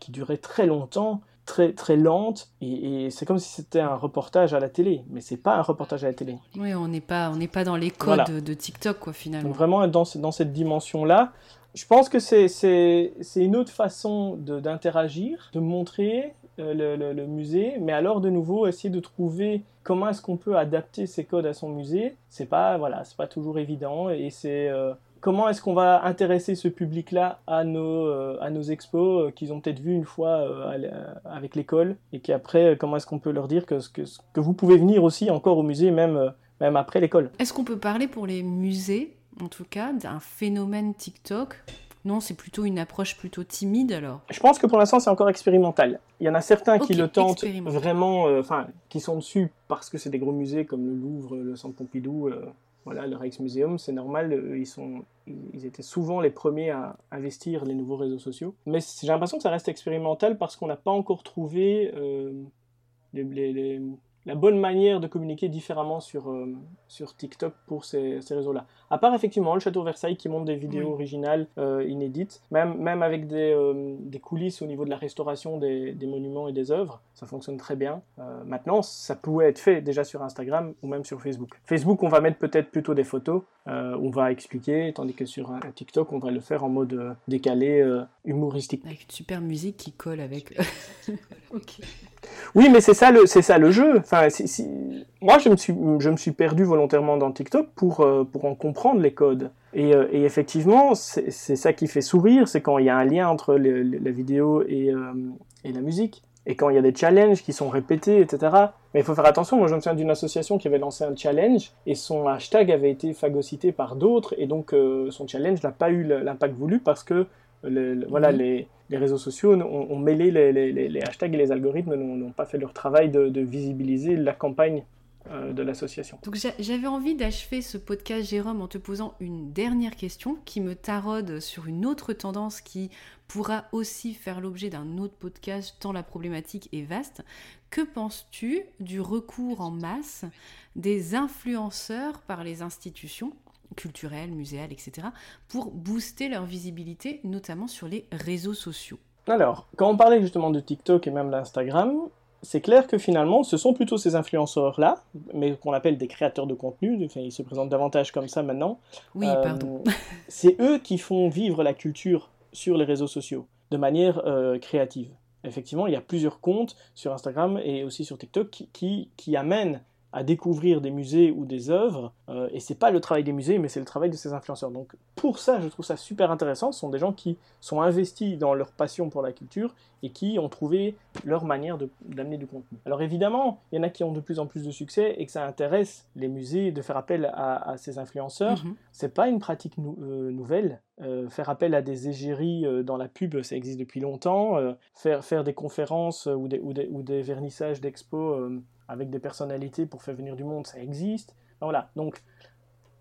qui durait très longtemps très très lente et, c'est comme si c'était un reportage à la télé mais c'est pas un reportage à la télé oui on n'est pas on n'est pas dans les codes de TikTok quoi finalement donc vraiment dans, dans cette dimension là je pense que c'est une autre façon d'interagir de, montrer euh, le, musée mais alors de nouveau essayer de trouver comment est-ce qu'on peut adapter ces codes à son musée. C'est pas voilà c'est pas toujours évident et c'est euh, comment est-ce qu'on va intéresser ce public-là à nos, euh, expos qu'ils ont peut-être vu une fois avec l'école et qu'après, comment est-ce qu'on peut leur dire que, vous pouvez venir aussi encore au musée même après l'école. Est-ce qu'on peut parler pour les musées, en tout cas, d'un phénomène TikTok non, c'est plutôt une approche plutôt timide alors. Je pense que pour l'instant c'est encore expérimental. Il y en a certains qui le tentent vraiment, enfin, qui sont dessus parce que c'est des gros musées comme le Louvre, le Centre Pompidou, voilà, le Rijksmuseum, c'est normal, euh, ils, sont, ils étaient souvent les premiers à investir les nouveaux réseaux sociaux. Mais j'ai l'impression que ça reste expérimental parce qu'on n'a pas encore trouvé euh, les, les, la bonne manière de communiquer différemment sur, euh, sur TikTok pour ces, ces réseaux-là. À part effectivement le Château Versailles qui montre des vidéos originales, euh, inédites, même, même avec des, euh, des, coulisses au niveau de la restauration des, des, monuments et des œuvres, ça fonctionne très bien. maintenant, ça pouvait être fait déjà sur Instagram ou même sur Facebook. Facebook, on va mettre peut-être plutôt des photos, on va expliquer, tandis que sur un, TikTok, on va le faire en mode décalé, humoristique. Avec une super musique qui colle avec... ok. Oui, mais c'est ça le, c'est ça le jeu. Enfin, si, moi, je me suis, je me suis perdu volontairement dans TikTok pour, euh, pour en comprendre les codes. Et, euh, et effectivement, c'est, ça qui fait sourire, c'est quand il y a un lien entre la vidéo et, euh, et la musique. Et quand il y a des challenges qui sont répétés, etc. Mais il faut faire attention. Moi, je me souviens d'une association qui avait lancé un challenge et son hashtag avait été phagocyté par d'autres et donc son challenge n'a pas eu l'impact voulu parce que voilà, les, les, réseaux sociaux ont, mêlé les, les, hashtags et les algorithmes n'ont pas fait leur travail de, visibiliser la campagne euh, de l'association. Donc j'avais envie d'achever ce podcast, Jérôme, en te posant une dernière question qui me taraude sur une autre tendance qui pourra aussi faire l'objet d'un autre podcast tant la problématique est vaste. Que penses-tu du recours en masse des influenceurs par les institutions culturelles, muséales, etc., pour booster leur visibilité, notamment sur les réseaux sociaux? Alors, quand on parlait justement de TikTok et même d'Instagram, c'est clair que finalement, ce sont plutôt ces influenceurs-là, mais qu'on appelle des créateurs de contenu, enfin, ils se présentent davantage comme ça maintenant. Oui, euh, pardon. c'est eux qui font vivre la culture sur les réseaux sociaux, de manière euh, créative. Effectivement, il y a plusieurs comptes sur Instagram et aussi sur TikTok qui, qui, qui amènent à découvrir des musées ou des œuvres, euh, et c'est pas le travail des musées, mais c'est le travail de ces influenceurs. Donc pour ça, je trouve ça super intéressant. Ce sont des gens qui sont investis dans leur passion pour la culture et qui ont trouvé leur manière d'amener du contenu. Alors évidemment, il y en a qui ont de plus en plus de succès et que ça intéresse les musées de faire appel à, ces influenceurs. Mhm. C'est pas une pratique euh, nouvelle. Euh, faire appel à des égéries dans la pub, ça existe depuis longtemps. faire, faire des conférences ou des, ou des, ou des vernissages d'expos avec des personnalités pour faire venir du monde, ça existe. Voilà, donc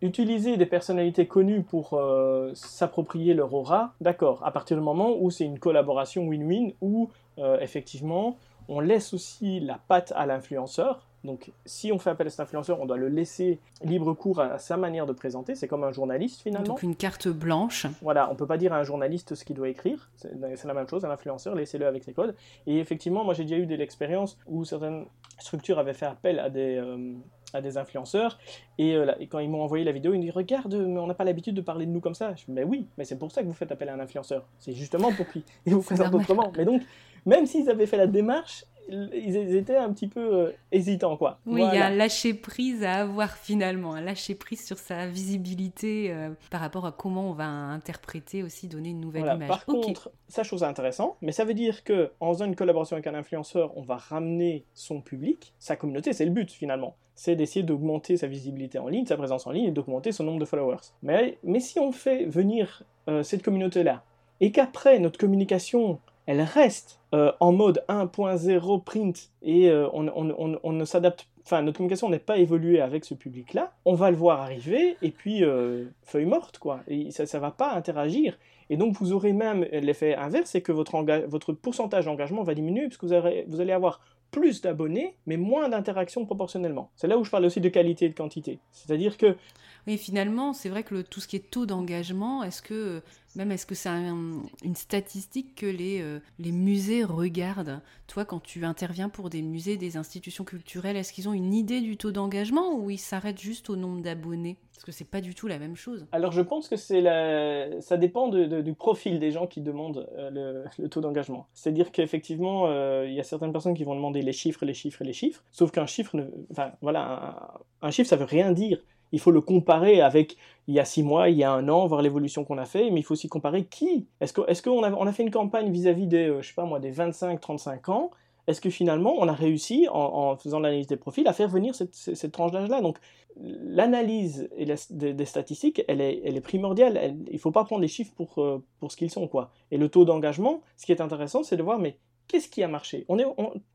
utiliser des personnalités connues pour euh, s'approprier leur aura, d'accord, à partir du moment où c'est une collaboration win-win, où euh, effectivement on laisse aussi la patte à l'influenceur, donc, si on fait appel à cet influenceur, on doit le laisser libre cours à, sa manière de présenter. C'est comme un journaliste finalement. Donc une carte blanche. Voilà, on peut pas dire à un journaliste ce qu'il doit écrire. C'est la même chose, un influenceur, laissez-le avec ses codes. Et effectivement, moi j'ai déjà eu de l'expérience où certaines structures avaient fait appel à des, euh, à des influenceurs. Euh, et, quand ils m'ont envoyé la vidéo, ils me disent Regarde, mais on n'a pas l'habitude de parler de nous comme ça. Je dis Mais oui, mais c'est pour ça que vous faites appel à un influenceur. C'est justement pour qu'il vous présente autrement. Mais donc, même s'ils avaient fait la démarche, ils étaient un petit peu euh, hésitants, quoi. Oui, il y a un lâcher prise à avoir finalement, un lâcher prise sur sa visibilité euh, par rapport à comment on va interpréter aussi, donner une nouvelle image. Par contre, ça je trouve ça intéressant, mais ça veut dire que en faisant une collaboration avec un influenceur, on va ramener son public, sa communauté, c'est le but finalement. C'est d'essayer d'augmenter sa visibilité en ligne, sa présence en ligne et d'augmenter son nombre de followers. Mais, mais si on fait venir euh, cette communauté-là et qu'après notre communication elle reste euh, en mode 1.0 print et euh, on, ne s'adapte enfin, notre communication n'est pas évoluée avec ce public-là, on va le voir arriver, et puis, euh, feuille morte, quoi. Et ça ne va pas interagir. Et donc, vous aurez même l'effet inverse, c'est que votre, votre pourcentage d'engagement va diminuer, puisque vous, vous allez avoir plus d'abonnés, mais moins d'interactions proportionnellement. C'est là où je parle aussi de qualité et de quantité. C'est-à-dire que oui, finalement, c'est vrai que tout ce qui est taux d'engagement, est-ce que même est-ce que c'est une statistique que les, euh, musées regardent? Toi, quand tu interviens pour des musées, des institutions culturelles, est-ce qu'ils ont une idée du taux d'engagement ou ils s'arrêtent juste au nombre d'abonnés? Parce que c'est pas du tout la même chose. Alors, je pense que ça dépend du profil des gens qui demandent euh, le, taux d'engagement. C'est-à-dire qu'effectivement, euh, il y a certaines personnes qui vont demander les chiffres, les chiffres, les chiffres. Sauf qu'un chiffre, enfin voilà, un chiffre, ça veut rien dire il faut le comparer avec il y a six mois, il y a un an, voir l'évolution qu'on a fait, mais il faut aussi comparer qui? Est-ce qu'on est a, on a fait une campagne vis-à-vis des, euh, je sais pas moi, des 25-35 ans? Est-ce que finalement, on a réussi, en, faisant l'analyse des profils, à faire venir cette, tranche d'âge-là Donc, l'analyse des, statistiques, elle est, elle est primordiale. il ne faut pas prendre les chiffres pour, euh, pour ce qu'ils sont. quoi. Et le taux d'engagement, ce qui est intéressant, c'est de voir, mais qu'est-ce qui a marché?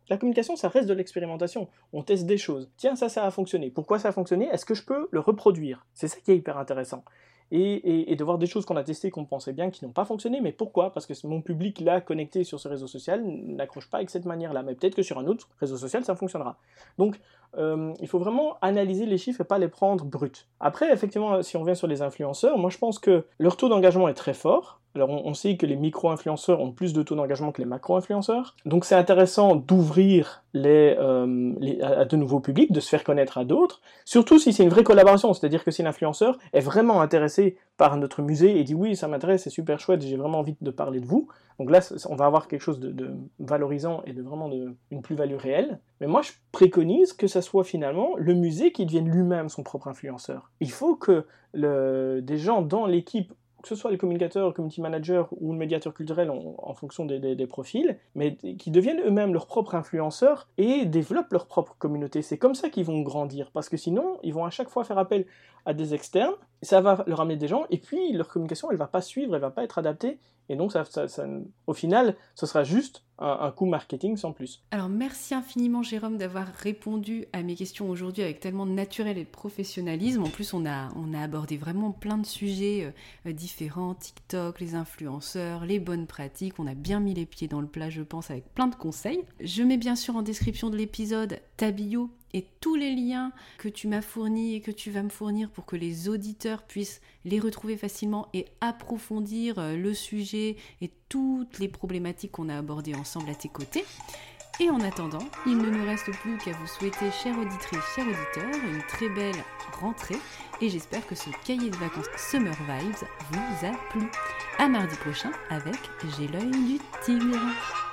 La communication, ça reste de l'expérimentation. On teste des choses. Tiens, ça, ça a fonctionné. Pourquoi ça a fonctionné? Est-ce que je peux le reproduire? C'est ça qui est hyper intéressant. Et, de voir des choses qu'on a testées, qu'on pensait bien, qui n'ont pas fonctionné. Mais pourquoi? Parce que mon public, là, connecté sur ce réseau social, n'accroche pas avec cette manière-là. Mais peut-être que sur un autre réseau social, ça fonctionnera. Donc, euh, il faut vraiment analyser les chiffres et pas les prendre bruts. Après, effectivement, si on revient sur les influenceurs, moi je pense que leur taux d'engagement est très fort. Alors on, sait que les micro-influenceurs ont plus de taux d'engagement que les macro-influenceurs. Donc c'est intéressant d'ouvrir les, euh, à, de nouveaux publics, de se faire connaître à d'autres, surtout si c'est une vraie collaboration, c'est-à-dire que si l'influenceur est vraiment intéressé par notre musée et dit oui, ça m'intéresse, c'est super chouette, j'ai vraiment envie de parler de vous. Donc là, on va avoir quelque chose de, valorisant et de vraiment de, une plus-value réelle. Mais moi, je préconise que ça soit finalement le musée qui devienne lui-même son propre influenceur. Il faut que des gens dans l'équipe que ce soit les communicateurs, community manager ou le médiateur culturel en, fonction des, profils, mais qui deviennent eux-mêmes leurs propres influenceurs et développent leur propre communauté. C'est comme ça qu'ils vont grandir, parce que sinon, ils vont à chaque fois faire appel à des externes, ça va leur amener des gens, et puis leur communication, elle va pas suivre, elle va pas être adaptée, et donc ça, au final, ce sera juste un, coût marketing sans plus. Alors merci infiniment Jérôme d'avoir répondu à mes questions aujourd'hui avec tellement de naturel et de professionnalisme. En plus, on a, on a abordé vraiment plein de sujets euh, différents, TikTok, les influenceurs, les bonnes pratiques. On a bien mis les pieds dans le plat, je pense, avec plein de conseils. Je mets bien sûr en description de l'épisode ta bio et tous les liens que tu m'as fournis et que tu vas me fournir pour que les auditeurs puissent les retrouver facilement et approfondir euh, le sujet et toutes les problématiques qu'on a abordées ensemble à tes côtés. Et en attendant, il ne nous reste plus qu'à vous souhaiter, chère auditrice, chers auditeurs, une très belle rentrée et j'espère que ce cahier de vacances Summer Vibes vous a plu. À mardi prochain avec J'ai l'œil du tigre.